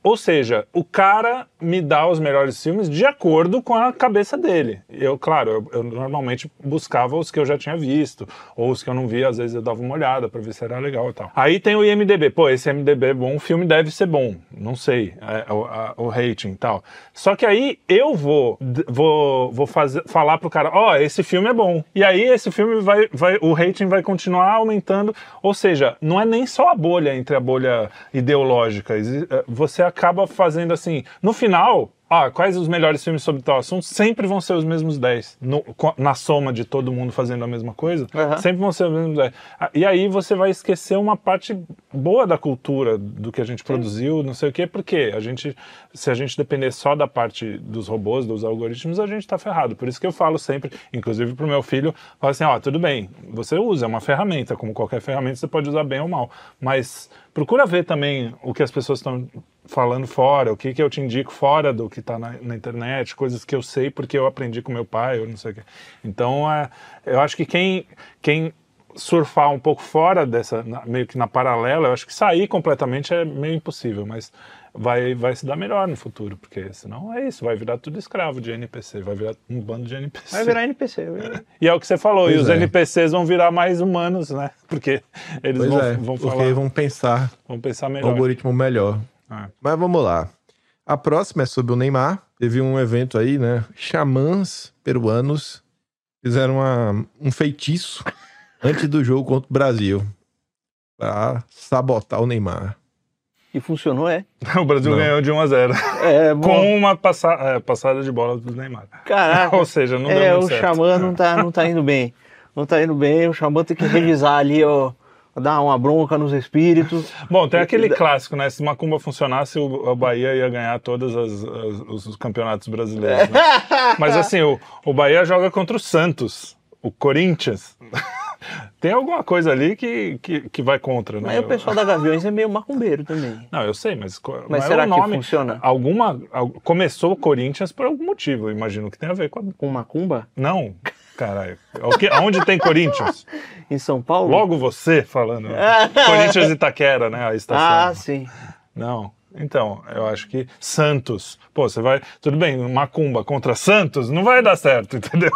Ou seja, o cara me dá os melhores filmes de acordo com a cabeça dele. Eu, claro, eu, eu normalmente buscava os que eu já tinha visto, ou os que eu não via, às vezes eu dava uma olhada pra ver se era legal e tal. Aí tem o IMDB. Pô, esse IMDB é bom, o filme deve ser bom. Não sei, é, o, a- o rating e tal. Só que aí eu vou, vou, vou fazer, falar pro cara, ó, esse filme é bom. E aí esse filme vai, vai, o rating vai continuar aumentando. Ou seja, não é nem só a bolha entre a bolha ideológica. eh, Você acaba fazendo assim, no final, ah, quais os melhores filmes sobre tal assunto? Sempre vão ser os mesmos 10. No- na soma de todo mundo fazendo a mesma coisa, Aham. sempre vão ser os mesmos 10. Ah, E aí você vai esquecer uma parte boa da cultura, do que a gente produziu, não sei o quê, porque a gente, se a gente depender só da parte dos robôs, dos algoritmos, a gente tá ferrado. Por isso que eu falo sempre, inclusive pro meu filho, falo assim, ó, tudo bem, você usa, é uma ferramenta, como qualquer ferramenta você pode usar bem ou mal, mas procura ver também o que as pessoas estão falando fora, o que, que eu te indico fora do que está na, na internet, coisas que eu sei porque eu aprendi com meu pai, eu não sei o quê. Então, é, eu acho que quem, quem surfar um pouco fora dessa, na- meio que na paralela, eu acho que sair completamente é meio impossível, mas vai, vai se dar melhor no futuro, porque senão é isso, vai virar tudo escravo de NPC, vai virar um bando de NPC. Vai virar NPC. vai virar- E é o que você falou, e Pois os é. NPCs vão virar mais humanos, né? Porque eles Pois vão, é, vão porque falar, vão pensar vão pensar um melhor. algoritmo melhor. É. Mas vamos lá. A próxima é sobre o Neymar. Teve um evento aí, né? Xamãs peruanos fizeram uma- um feitiço antes do jogo contra o Brasil para sabotar o Neymar. E funcionou, é? O Brasil Não. ganhou de 1 a 0 É, bom. com uma passa é, passada de bola do Neymar. Caraca. Ou seja, não deu é, muito o certo. Xamã não tá, não tá indo bem. Não tá indo bem, o Xamã tem que revisar ali, ó. Dar uma bronca nos espíritos. Bom, tem aquele clássico, né? Se Macumba funcionasse, o, Bahia ia ganhar todos os, os campeonatos brasileiros. né? Mas assim, o, o Bahia joga contra o Santos, o Corinthians. tem alguma coisa ali que, que, que vai contra, né? Mas o pessoal da Gaviões é meio macumbeiro também. Não, eu sei, mas, Mas é será que nome. funciona? Alguma, al- começou o Corinthians por algum motivo, eu imagino que tem a ver com a... Com macumba? Não, caralho. O que, aonde tem Corinthians? Em São Paulo? Logo você falando. Corinthians Itaquera, né? A estação. Ah, sim. Não. Então, eu acho que Santos. Pô, você vai. Tudo bem, Macumba contra Santos não vai dar certo, entendeu?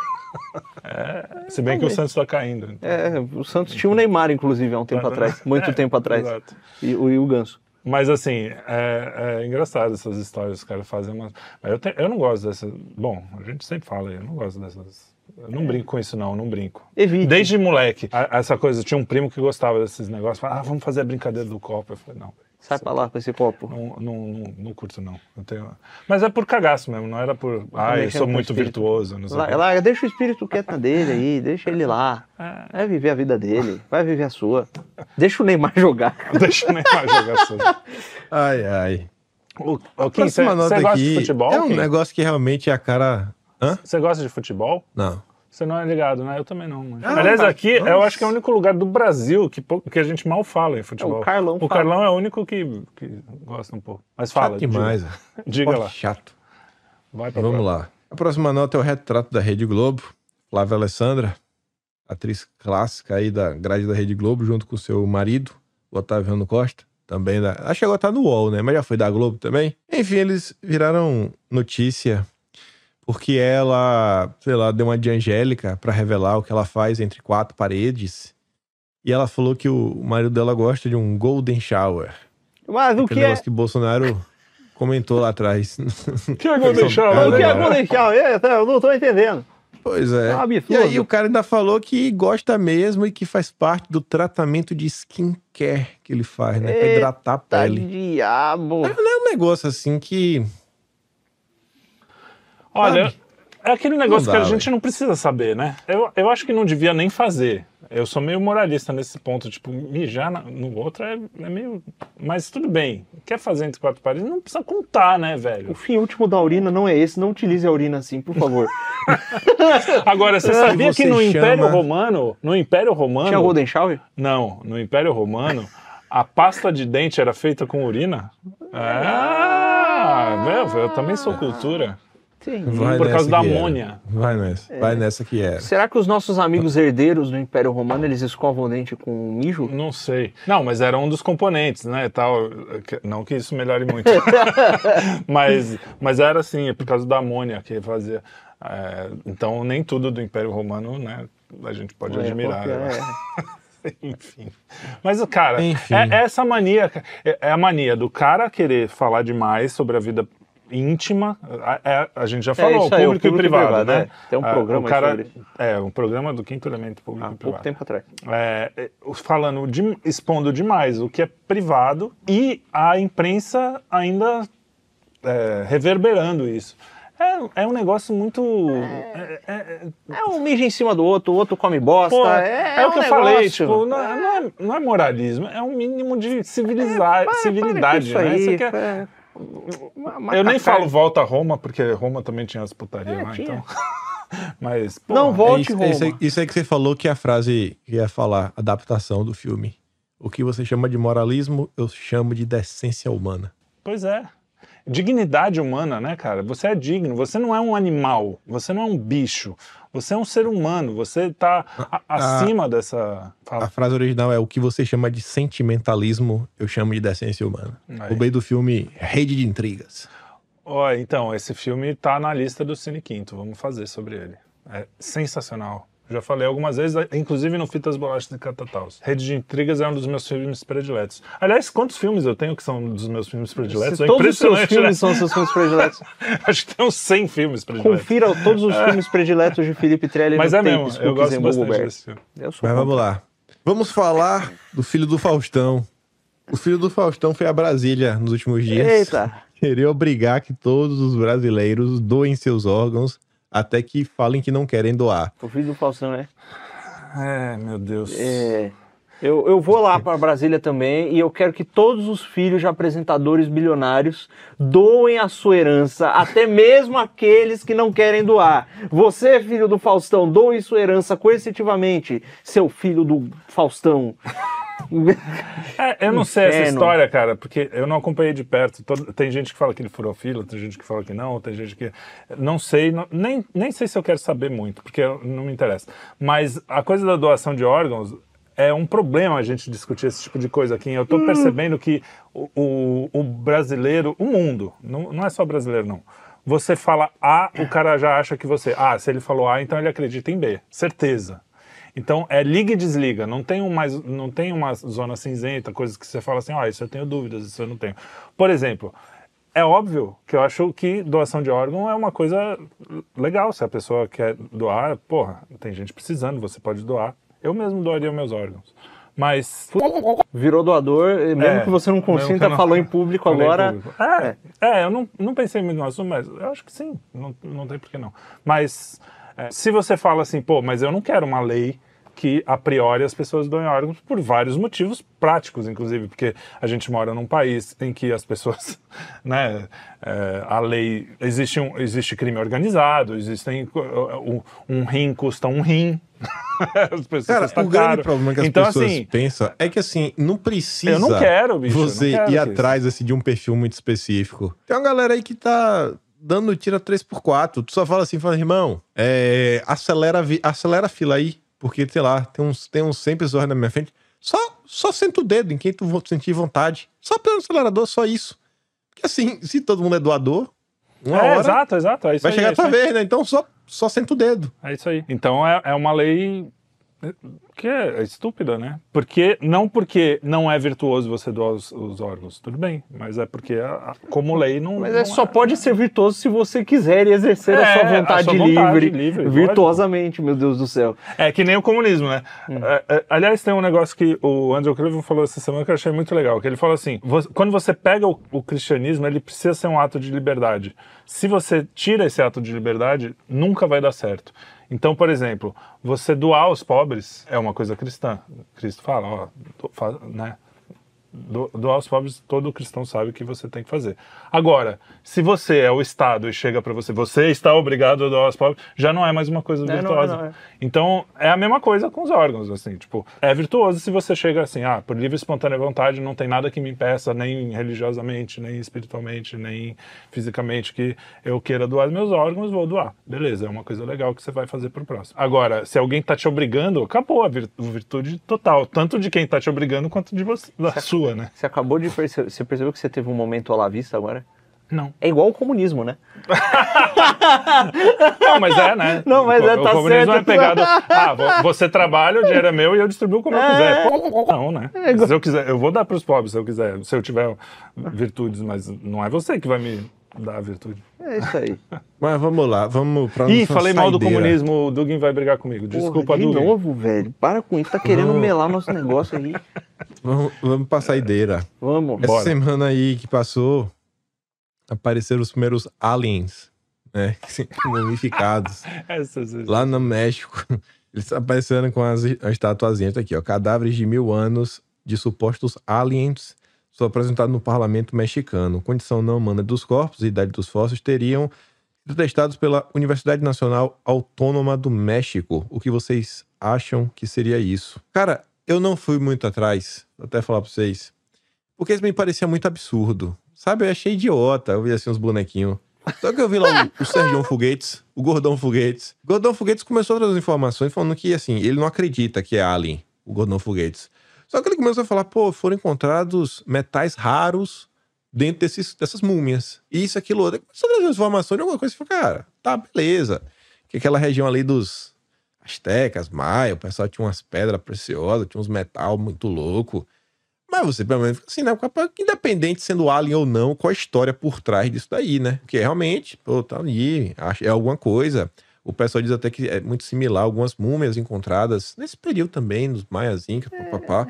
É, se bem que o Santos tá caindo. então. É, o Santos tinha o Neymar, inclusive, há um tempo atrás. Muito É, tempo atrás. exato. E, o, e o Ganso. Mas assim, é, é engraçado essas histórias que os caras fazem. Mas eu, te- eu não gosto dessas. Bom, a gente sempre fala, eu não gosto dessas. Eu não brinco com isso, não, não brinco. Evite. Desde moleque, a- essa coisa, tinha um primo que gostava desses negócios, falava, ah, vamos fazer a brincadeira do copo. Eu falei, não, Sai pra lá com esse copo. não, não, não, não curto, não. Eu tenho... Mas é por cagaço mesmo, não era por. Ah, eu sou muito virtuoso. Não sei o Lá, lá, deixa o espírito quieto na dele aí, deixa ele lá. Vai viver a vida dele, vai viver a sua. Deixa o Neymar jogar. Deixa nem mais jogar. Ai, ai. O, o Kim, você gosta aqui de futebol? é um negócio que realmente é a cara... Hã? Você gosta de futebol? Não. Você não é ligado, né? Eu também não. Mas... Ah, Aliás, aqui eu Nossa. acho que é o único lugar do Brasil que, que a gente mal fala em futebol. É, o Carlão O fala. Carlão é o único que, que gosta um pouco. Mas fala. Chato demais. Diga, lá. Chato. Vai pra Vamos próxima. lá. A próxima nota é o retrato da Rede Globo. Flávia Alessandra, atriz clássica aí da grade da Rede Globo, junto com seu marido, o Otaviano Costa. Também da. Acho que agora tá no UOL, né? Mas já foi da Globo também. Enfim, eles viraram notícia porque ela, sei lá, deu uma de Angélica pra revelar o que ela faz entre quatro paredes. E ela falou que o marido dela gosta de um Golden Shower. Mas o que é? negócio que Bolsonaro comentou lá atrás. Que é Golden Shower? O que é Legal. Golden Shower? É, Eu não tô entendendo. Pois é. É um absurdo. E aí o cara ainda falou que gosta mesmo e que faz parte do tratamento de skincare que ele faz, né? Pra Eita hidratar a Tá pele. diabo. É um negócio assim que. Olha, é aquele negócio Não que dá, a gente não precisa saber, né? Eu, eu acho que não devia nem fazer. Eu sou meio moralista nesse ponto. Tipo, mijar na- no outro é, é meio. Mas tudo bem. Quer fazer entre quatro paredes? Não precisa contar, né, O velho? fim último da urina não é esse. Não utilize a urina assim, por favor. Agora, você sabia você que no chama- Império Romano. No Império Romano. Tinha Golden Shower? Não, no Império Romano, a pasta de dente era feita com urina? Ah, meu, eu também sou cultura. Sim. Vai Por causa da que era. amônia. Vai nessa. Vai nessa que era. Será que os nossos amigos herdeiros do Império Romano, eles escovam o dente com mijo? Não sei. Não, mas era um dos componentes, né? Tal, não que isso melhore muito. mas, mas era assim, é por causa da amônia que fazia. É, então, nem tudo do Império Romano, né? A gente pode É, admirar. né? é- Enfim. Mas, cara, Enfim. é, é essa mania. É, é a mania do cara querer falar demais sobre a vida íntima. A, é- a gente já falou, isso aí, público, o público e privado, privado, né? é. Tem um Ah, programa cara, É, um programa do quinto elemento público Há e pouco privado tempo atrás. é, é, falando, de- expondo demais o que é privado e a imprensa ainda é, reverberando isso. É, é um negócio muito. é- é- É um mijo em cima do outro, o outro come bosta. Pô, é, é, o um que eu falei, tipo, não, é- não é, não é moralismo, é um mínimo de civilizar, civilidade, para né? isso Isso aí, é- é- uma- eu nem falo volta a Roma, porque Roma também tinha as putarias É, lá, tinha. então. Mas, pô, Não, É volte, isso, Roma. é isso, aí- isso aí que você falou que é a frase que ia falar, adaptação do filme. O que você chama de moralismo, eu chamo de decência humana. Pois é. Dignidade humana, né, cara? Você é digno, você não é um animal, você não é um bicho, você é um ser humano, você tá a- acima dessa. A Fala. frase original é o que você chama de sentimentalismo, eu chamo de decência humana. Aí. O bem do filme Rede de Intrigas. Ó, então, esse filme tá na lista do Cine Quinto, vamos fazer sobre ele. É sensacional. Já falei algumas vezes, inclusive no Fitas Bolachas de Catataus. Rede de Intrigas é um dos meus filmes prediletos. Aliás, quantos filmes eu tenho que são dos meus filmes prediletos? É Todos os seus impressionante, filmes né? são seus filmes prediletos. Acho que tem uns 100 filmes prediletos. Confira todos os filmes prediletos de Felipe Trelli Mas no é mesmo, eu gosto bastante Bubble desse filme. Bear. Eu sou Mas vamos lá. Vamos falar do filho do Faustão. O filho do Faustão foi a Brasília nos últimos dias. Eita. Querer obrigar que todos os brasileiros doem seus órgãos até que falem que não querem doar. O filho do Faustão, né? É, meu Deus. É, eu, eu vou lá para Brasília também e eu quero que todos os filhos de apresentadores bilionários doem a sua herança, até mesmo aqueles que não querem doar. Você, filho do Faustão, doe sua herança coercitivamente, seu filho do Faustão. É, eu não sei essa Inferno. história, cara, porque eu não acompanhei de perto. Todo- tem gente que fala que ele furou fila, tem gente que fala que não, tem gente que. Não sei, não- nem, nem sei se eu quero saber muito, porque não me interessa. Mas a coisa da doação de órgãos é um problema a gente discutir esse tipo de coisa aqui. Eu tô percebendo que o, o, o brasileiro, o mundo, não, não é só brasileiro, não. Você fala A, o cara já acha que você. Ah, se ele falou A, então ele acredita em B. Certeza. Então é liga e desliga, não tem, um mais, não tem uma zona cinzenta, coisas que você fala assim, ah, isso eu tenho dúvidas, isso eu não tenho. Por exemplo, é óbvio que eu acho que doação de órgão é uma coisa legal, se a pessoa quer doar, porra, tem gente precisando, você pode doar. Eu mesmo doaria meus órgãos. Mas Virou doador, mesmo É, que você não consinta, não- falou em público Falei em agora. público. É, é. eu não, não pensei muito no assunto, mas eu acho que sim. Não, não tem por que não. Mas é, se você fala assim, pô, mas eu não quero uma lei que a priori as pessoas doem órgãos por vários motivos práticos, inclusive, porque a gente mora num país em que as pessoas, né, é, a lei existe um existe crime organizado, existem um, um rim custa um rim, as pessoas Cara, o grande caro. problema que as então, pessoas assim, pensam é que assim, não precisa Eu não quero, bicho, você quero ir atrás assim, de um perfil muito específico. Tem uma galera aí que tá dando tira 3x4. Tu só fala assim, fala, irmão, é, acelera, acelera a fila aí, porque, sei lá, tem uns, tem uns 100 pessoas na minha frente. Só, só senta o dedo em quem tu sentir vontade. Só pelo acelerador, só isso. Porque assim, se todo mundo é doador, uma é, hora exato, exato. É isso vai aí, chegar a tua vez, né? Então só, só senta o dedo. É isso aí. Então é, é uma lei que é estúpida, né? Porque não porque não é virtuoso você doar os, os órgãos, tudo bem, mas é porque a- a- como lei não. Mas não é, só pode ser virtuoso se você quiser exercer a É, sua a vontade, sua vontade livre, livre, virtuosamente, meu Deus do céu. É que nem o comunismo, né? É, é, aliás, tem um negócio que o Andrew Cleveland falou essa semana que eu achei muito legal, que ele falou assim, vo- quando você pega o, o cristianismo, ele precisa ser um ato de liberdade. Se você tira esse ato de liberdade, nunca vai dar certo. Então, por exemplo, você doar aos pobres é uma coisa cristã. Cristo fala, ó, né? Do- doar aos pobres, todo cristão sabe que você tem que fazer. Agora, se você é o Estado e chega para você, você está obrigado a doar aos pobres, já não é mais uma coisa não é, virtuosa. não é. Então, é a mesma coisa com os órgãos, assim, tipo, é virtuoso se você chega assim, ah, por livre e espontânea vontade, não tem nada que me impeça, nem religiosamente, nem espiritualmente, nem fisicamente, que eu queira doar meus órgãos, vou doar. Beleza, é uma coisa legal que você vai fazer pro próximo. Agora, se alguém tá te obrigando, acabou a vir- virtude total, tanto de quem tá te obrigando quanto de você, da sua, né? Você acabou de perceber, você percebeu que você teve um momento à la vista agora? Não. É igual o comunismo, né? Não, mas é, né? Não, mas o, é, o tá comunismo certo. é pegado. Ah, vo- você trabalha, o dinheiro é meu e eu distribuo como eu quiser. Pô, Não, né? Se eu quiser, eu vou dar para os pobres se eu quiser, se eu tiver virtudes, mas não é você que vai me dar a virtude. É isso aí. Mas vamos lá, vamos pra Ih, falei mal do comunismo, o Dugin vai brigar comigo. Desculpa, Porra, de Dugin. novo, velho. Para com isso. Tá querendo Vamos. melar nosso negócio aí. Vamos, vamos pra saideira. Vamos. Essa Bora. semana aí que passou, apareceram os primeiros aliens, né? Mumificados. Lá no México, eles apareceram com as, as estatuazinhas aqui, ó. Cadáveres de mil anos de supostos aliens são apresentados no parlamento mexicano. Condição não humana dos corpos e idade dos fósseis teriam sido testados pela Universidade Nacional Autônoma do México. O que vocês acham que seria isso? Cara, eu não fui muito atrás, vou até falar pra vocês, porque isso me parecia muito absurdo. Sabe, eu achei idiota. Eu vi assim uns bonequinhos. Só que eu vi lá o, o Sérgio Foguetes, o Gordão Foguetes. O Gordão Foguetes começou a trazer informações falando que, assim, ele não acredita que é alien, o Gordão Foguetes. Só que ele começou a falar, pô, foram encontrados metais raros dentro desses, dessas múmias. Isso, aquilo, outro. Começou a trazer informações de alguma coisa. Falei, cara, tá, beleza. Que aquela região ali dos astecas, maia, o pessoal tinha umas pedras preciosas, tinha uns metal muito louco. Mas você, pelo menos, fica assim, né? Independente sendo alien ou não, qual a história por trás disso daí, né? Porque realmente, pô, tá ali, é alguma coisa. O pessoal diz até que é muito similar a algumas múmias encontradas nesse período também, nos maias, incas, papapá,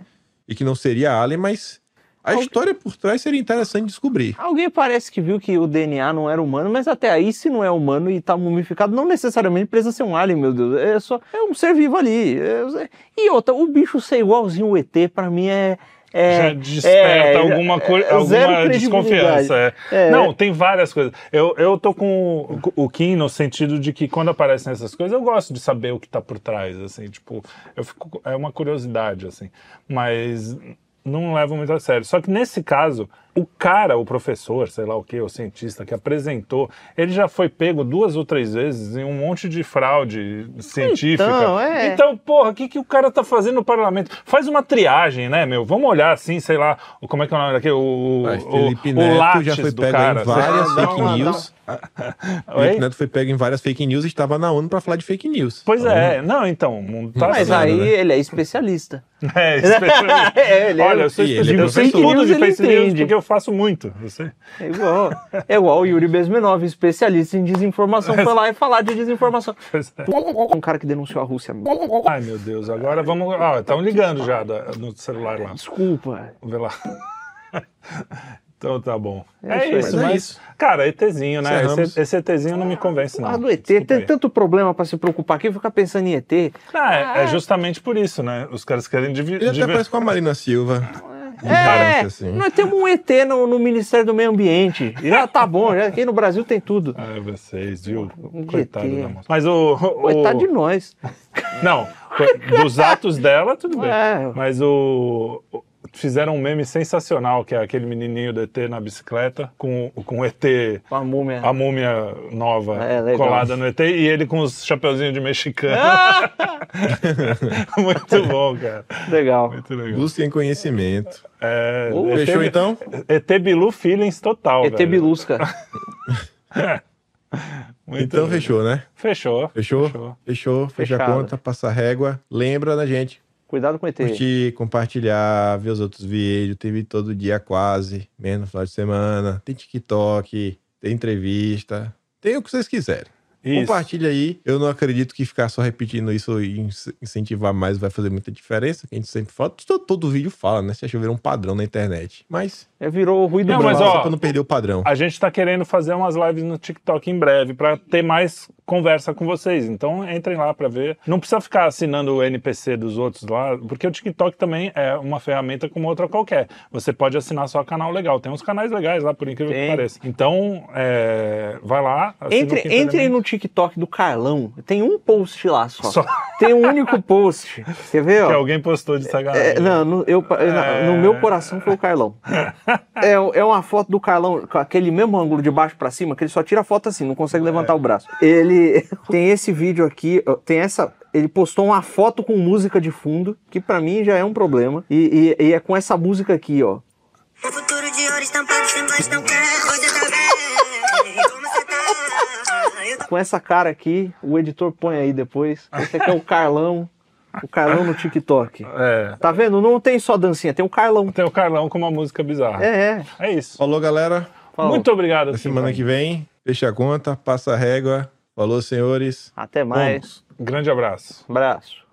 e que não seria alien, mas a Algu- história por trás seria interessante descobrir. Alguém parece que viu que o DNA não era humano, mas até aí, se não é humano e tá mumificado, não necessariamente precisa ser um alien, meu Deus. É só é um ser vivo ali. É- E outra, o bicho ser igualzinho o ET, pra mim é. É já desperta é, alguma, é alguma desconfiança. é. É. Não, tem várias coisas. Eu, eu tô com o- o Kim no sentido de que quando aparecem essas coisas, eu gosto de saber o que tá por trás, assim, tipo, eu fico, é uma curiosidade, assim, mas não levo muito a sério. Só que nesse caso, o cara, o professor, sei lá o que, o cientista que apresentou, ele já foi pego duas ou três vezes em um monte de fraude científica. Então, é. Então, porra, o que, que o cara tá fazendo no parlamento? Faz uma triagem, né, meu? Vamos olhar assim, sei lá, o- como é que é o nome daquele? O, Mas o, Felipe o Neto látis já foi do pego cara. em várias fake news. Felipe Neto foi pego em várias fake news e estava na ONU pra falar de fake news. Pois Então, é, não, então, o mundo tá Mas assim, aí né? ele é especialista. É, especialista. É, ele é- Olha, eu sou é especialista. Eu sei tudo de Ele Face News entende. porque eu faço muito. Você? É igual, é igual o Yuri Bezmenov, especialista em desinformação, foi lá e falar de desinformação. Pois é. Um cara que denunciou a Rússia. Ai, meu Deus, agora vamos. Ah, estão ligando já da- no celular lá. Desculpa. Vamos ver lá. Então tá bom. É É, isso Mas é isso. Cara, ETzinho, né? Esse, esse ETzinho não me convence, não. Ah, do ET, Desculpa tem aí. tanto problema pra se preocupar aqui, ficar pensando em ET. Ah, é, é justamente por isso, né? Os caras querem Ele dividir. até parece com a Marina Silva. É, assim. nós temos um ET no, no Ministério do Meio Ambiente. Já tá bom, já aqui no Brasil tem tudo. Ah, vocês, viu? Um Coitado da moça. Mas o. o- Coitado de nós. Não, dos atos dela, tudo bem. É. Mas o. Fizeram um meme sensacional, que é aquele menininho do ET na bicicleta, com, com o ET, Com a múmia. a múmia nova É, colada no ET, e ele com os chapeuzinhos de mexicano. Muito bom, cara. Legal. Muito legal. Busquem conhecimento. É, Uh, ET Fechou então? ET Bilu Feelings total. ET velho. Bilusca. Muito Então legal. fechou, né? Fechou. Fechou? Fechou. Fechou, fecha a conta, passa a régua. Lembra da gente. Cuidado com ET. Curtir, compartilhar, ver os outros vídeos. Tem vídeo todo dia quase, menos no final de semana. Tem TikTok, tem entrevista. Tem o que vocês quiserem. Isso. Compartilha aí. Eu não acredito que ficar só repetindo isso e in- incentivar mais vai fazer muita diferença. Que a gente sempre fala. Todo, todo vídeo fala, né? Você acha que virou um padrão na internet. Mas, É, virou ruído Não, branco. mas, só ó, pra não perder o padrão. A gente tá querendo fazer umas lives no TikTok em breve pra ter mais conversa com vocês. Então entrem lá pra ver. Não precisa ficar assinando o NPC dos outros lá, porque o TikTok também é uma ferramenta como outra qualquer. Você pode assinar só canal legal. Tem uns canais legais lá, por incrível Tem. que pareça. Então, é, vai lá. Entre, entre no TikTok do Carlão. Tem um post lá só. Só. Tem um único post. Quer ver, que alguém postou de sacanagem. É, não, no, eu, É. no meu coração foi o Carlão. É, é uma foto do Carlão com aquele mesmo ângulo de baixo pra cima, que ele só tira a foto assim, não consegue levantar o braço. Ele tem esse vídeo aqui, tem essa. Ele postou uma foto com música de fundo, que pra mim já é um problema. E, e- e é com essa música aqui, ó. O futuro de ouro estampado sem mais não quer. Você tá bem? Como você tá? Eu tô Com essa cara aqui, o editor põe aí depois. Esse aqui é o Carlão. O Carlão no TikTok. É. Tá vendo? Não tem só dancinha, tem o Carlão. Tem o Carlão com uma música bizarra. É, é. É isso. Falou, galera. Falou. Muito obrigado. Na semana que vem, fecha a conta, passa a régua. Falou, senhores. Até mais. Vamos. Grande abraço. Abraço.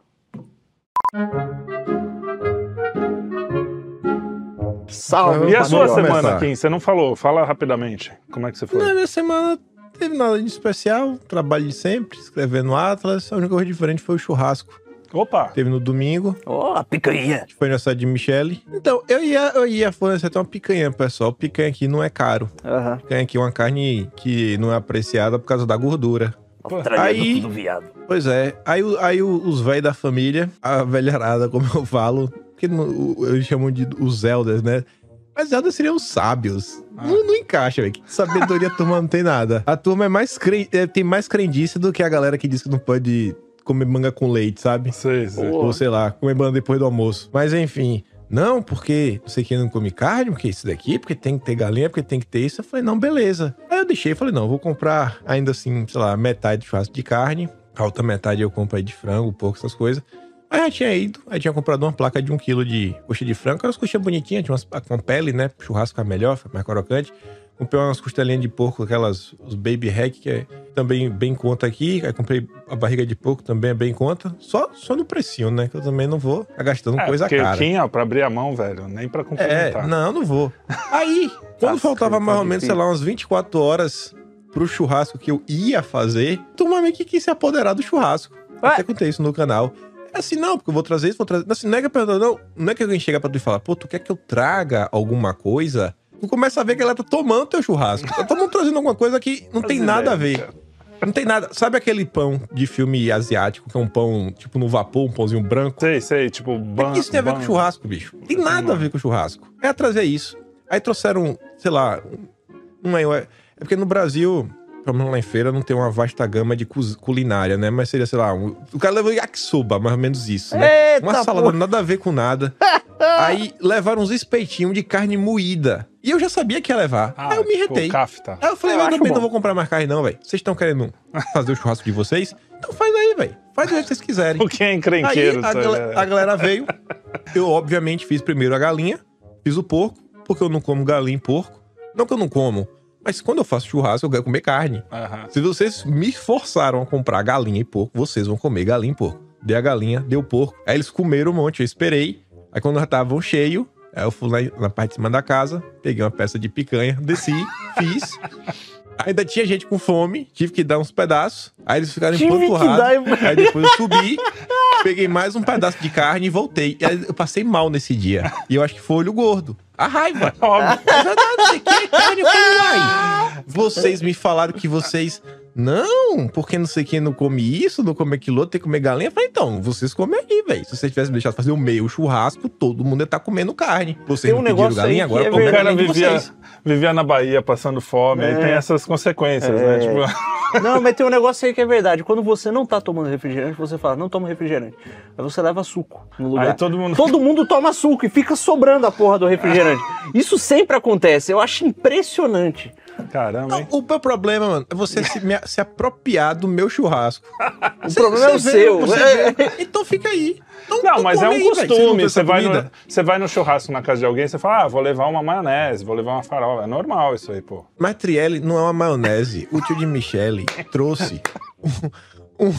Salve, E a sua semana, Kim? Você não falou. Fala rapidamente. Como é que você foi? Na minha semana não teve nada de especial, trabalho de sempre, escrevendo Atlas. A única coisa diferente foi o churrasco. Opa! Teve no domingo, Ó, a picanha. que foi aniversário de Michele. Então, eu ia, eu ia fornecer até uma picanha, pessoal. Picanha aqui não é caro. Aham. Picanha aqui é uma carne que não é apreciada por causa da gordura. Australiano Aí- tudo viado. Pois é. Aí, aí os velhos da família, a velharada, como eu falo, que eles chamam de os Zeldas, né? Mas Zeldas seriam os sábios. Não, não encaixa, velho. Que Sabedoria a turma não tem nada. A turma é mais cre... é, tem mais crendice do que a galera que diz que não pode comer manga com leite, sabe? Sei, sei. Ou sei lá, comer manga depois do almoço. Mas enfim. Não, porque não sei quem não come carne, porque isso daqui, porque tem que ter galinha, porque tem que ter isso. Eu falei, não, beleza. Aí eu deixei, falei, não, vou comprar ainda assim, sei lá, metade de churrasco de carne. A outra metade eu compro aí de frango, porco, essas coisas. Aí já tinha ido, aí tinha comprado uma placa de um quilo de coxa de frango, que era umas coxinhas bonitinhas, tinha umas com pele, né? Churrasco fica melhor, mais crocante. Comprei umas costelinhas de porco, aquelas, os baby hack, que é também bem em conta aqui. Aí comprei a barriga de porco, também é bem em conta. Só, só no precinho, né? Que eu também não vou ficar gastando É, coisa porque cara. Kim, ó, pra abrir a mão, velho, nem pra É, complementar. não, não vou. Aí, quando Tá faltava certo, mais ou menos, sei lá, umas 24 horas pro churrasco que eu ia fazer, turma meio que quis se apoderar do churrasco. Ué? Até contei isso no canal. É assim, não, porque eu vou trazer isso, vou trazer. Assim, não é que, eu- não, não é que alguém chega pra tu e fala, pô, tu quer que eu traga alguma coisa? Tu começa a ver que ela tá tomando teu churrasco. Tá todo mundo trazendo alguma coisa que não tem nada a ver. Não tem nada. Sabe aquele pão de filme asiático, que é um pão, tipo, no vapor, um pãozinho branco? Sei, sei, tipo, O ban, que que isso tem a ver ban- com churrasco, bicho? Tem nada a ver com churrasco. É trazer isso. Aí trouxeram, sei lá, um, um- é porque no Brasil, pelo menos lá em feira, não tem uma vasta gama de culinária, né? Mas seria, sei lá, um- o cara levou yakisoba, mais ou menos isso, né? Eita, uma salada porra. nada a ver com nada. Aí levaram uns espetinhos de carne moída. E eu já sabia que ia levar. Ah, Aí eu me retei. Aí eu falei, Eu eu também não vou comprar mais carne, não, velho. Vocês estão querendo fazer o churrasco de vocês? Então faz aí, velho. Faz do jeito que vocês quiserem. O que é encrenqueiro, Aí a, gal- a galera veio. Eu, obviamente, fiz primeiro a galinha, fiz o porco, porque eu não como galinha e porco. Não que eu não como, mas quando eu faço churrasco, eu quero comer carne. Aham. Se vocês me forçaram a comprar galinha e porco, vocês vão comer galinha e porco. Dei a galinha, deu o porco. Aí eles comeram um monte, eu esperei. Aí quando já estavam cheio, aí eu fui lá na parte de cima da casa, peguei uma peça de picanha, desci, fiz. Ainda tinha gente com fome, tive que dar uns pedaços. Aí eles ficaram que empanturrados. dar- Aí depois eu subi, peguei mais um pedaço de carne e voltei. E aí eu passei mal nesse dia. E eu acho que foi olho gordo. A raiva. Óbvio. É verdade, isso aqui é carne. Eu falei. Vocês me falaram que vocês. Não, porque não sei quem não come isso, não come aquilo outro, tem que comer galinha. Eu falei, então, vocês comem aí, velho. Se vocês tivessem me deixado fazer o meio churrasco, todo mundo ia estar comendo carne. Vocês Tem um não pediram negócio aí galinha, que agora é eu tô comendo O cara galinha vivia, vocês. vivia na Bahia passando fome, aí É. tem essas consequências, É. né? Tipo, Não, mas tem um negócio aí que é verdade. Quando você não tá tomando refrigerante, você fala, não toma refrigerante. Aí você leva suco no lugar. Aí todo mundo- Todo mundo toma suco e fica sobrando a porra do refrigerante. Isso sempre acontece. Eu acho impressionante. Caramba, hein? Não, o meu problema, mano, é você se, me- se apropriar do meu churrasco. O problema é o seu. você vê. Então fica aí. Então, Não, então mas é um aí, não costume. Você vai, no, você vai no churrasco na casa de alguém, você fala, ah, vou levar uma maionese, vou levar uma farofa. É normal isso aí, pô. Mas Trielli não é uma maionese. O tio de Michele trouxe um, um-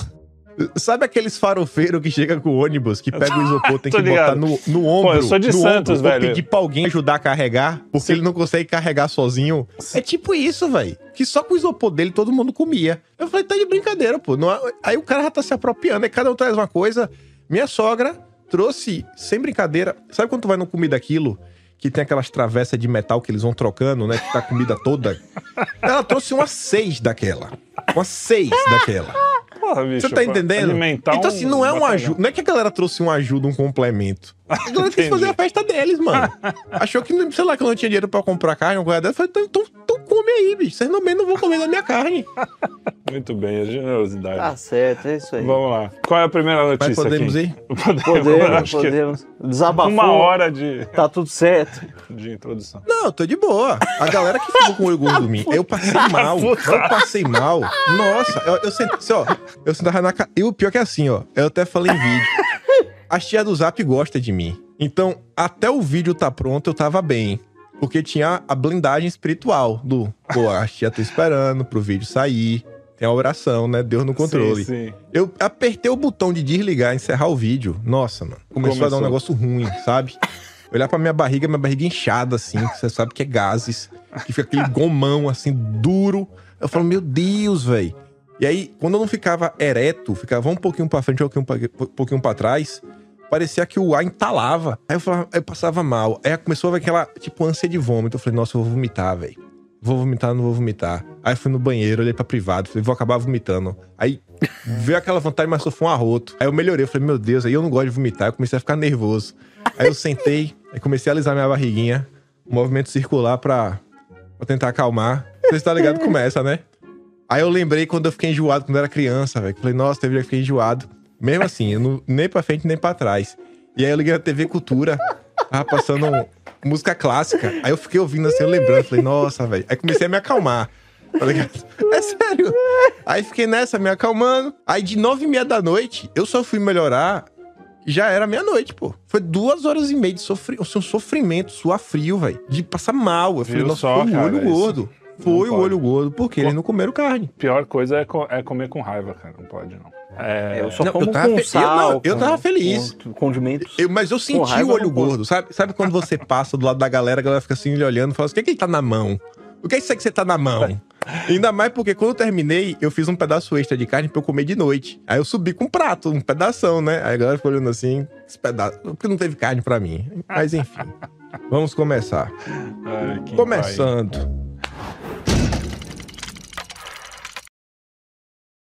Sabe aqueles farofeiros que chega com o ônibus, que pega o isopor, tem que ligado. botar no, no ombro? eu sou de no Santos, ombro, velho. pedir pra alguém ajudar a carregar, porque Sim. ele não consegue carregar sozinho. É tipo isso, velho. Que só com o isopor dele todo mundo comia. Eu falei, tá de brincadeira, pô. Não Aí o cara já tá se apropriando, aí cada um traz uma coisa. Minha sogra trouxe, sem brincadeira, sabe quando tu vai no Comida Aquilo? Que tem aquelas travessas de metal que eles vão trocando, né? Que tá a comida toda. Ela trouxe umas seis daquela. Umas seis daquela. Porra, bicho. Você tá entendendo? Então, assim, não é um ajuda. Não é que a galera trouxe um ajuda, um complemento. A galera quis fazer a festa deles, mano. Achou que, sei lá, que eu não tinha dinheiro pra comprar carne, uma coisa dessa. Eu falei, então, então, come aí, bicho. Vocês também não vão comer da minha carne. Muito bem, a generosidade. Tá certo, é isso aí. Vamos lá. Qual é a primeira notícia Mas podemos aqui? ir? Podemos, Podemos, podemos. Desabafou. uma hora de, Tá tudo certo. de introdução. Não, eu tô de boa. A galera que ficou com o gordo em mim. Eu passei mal. Eu passei mal. Nossa, eu, eu sentei, assim, ó. Eu sentava na casa. E o pior que é assim, ó. Eu até falei em vídeo. A tia do Zap gosta de mim. Então, até o vídeo tá pronto, eu tava bem. Porque tinha a blindagem espiritual do, pô, a tia tá esperando pro vídeo sair. Tem a oração, né? Deus no controle. Sim, sim. Eu apertei o botão de desligar, encerrar o vídeo. Nossa, mano. Começou, a dar Começou. um negócio ruim, sabe? Olhar pra minha barriga, minha barriga inchada, assim, você sabe que é gases. Que fica aquele gomão, assim, duro. Eu falo, meu Deus, velho. E aí, quando eu não ficava ereto, ficava um pouquinho pra frente, um pouquinho pra, um pouquinho trás, parecia que o ar entalava. Aí eu, falava, eu passava mal. Aí começou aquela, tipo, ânsia de vômito. Eu falei, nossa, eu vou vomitar, velho. Vou vomitar, não vou vomitar. Aí fui no banheiro, olhei pra privado, falei, vou acabar vomitando. Aí veio aquela vontade, mas só foi um arroto. Aí eu melhorei, eu falei, meu Deus, aí eu não gosto de vomitar, eu comecei a ficar nervoso. Aí eu sentei, aí comecei a alisar minha barriguinha, um movimento circular pra, pra tentar acalmar. Você está ligado? Começa, né? Aí eu lembrei quando eu fiquei enjoado quando eu era criança, velho. Falei, nossa, teve dia que eu fiquei enjoado. Mesmo assim, eu não- nem pra frente nem pra trás. E aí eu liguei na TV Cultura, tava passando música clássica. Aí eu fiquei ouvindo assim, eu lembrando, falei, nossa, velho. Aí comecei a me acalmar. Tá ligado? É sério. Aí fiquei nessa, me acalmando. Aí de nove e meia da noite, eu só fui melhorar. Já era meia-noite, pô. Foi duas horas e meia de sofri... um sofrimento, suar frio, velho. De passar mal. Eu falei, Viu nossa, só, cara, olho isso gordo. Foi o olho gordo, porque eles não comeram carne. Pior coisa é, co- é comer com raiva, cara. Não pode, não. É, Eu só Não, como eu tava com fe- eu sal. não, eu com- tava feliz. com condimentos. Eu- mas eu senti raiva o olho gordo, sabe? Sabe quando você passa do lado da galera, a galera fica assim olhando e fala assim: o que é que ele tá na mão? O que é isso aí que você tá na mão? Ainda mais porque quando eu terminei, eu fiz um pedaço extra de carne pra eu comer de noite. Aí eu subi com um prato, um pedação, né? Aí a galera ficou olhando assim, esse pedaço. Porque não teve carne pra mim. Mas enfim. Vamos começar. ai, Começando.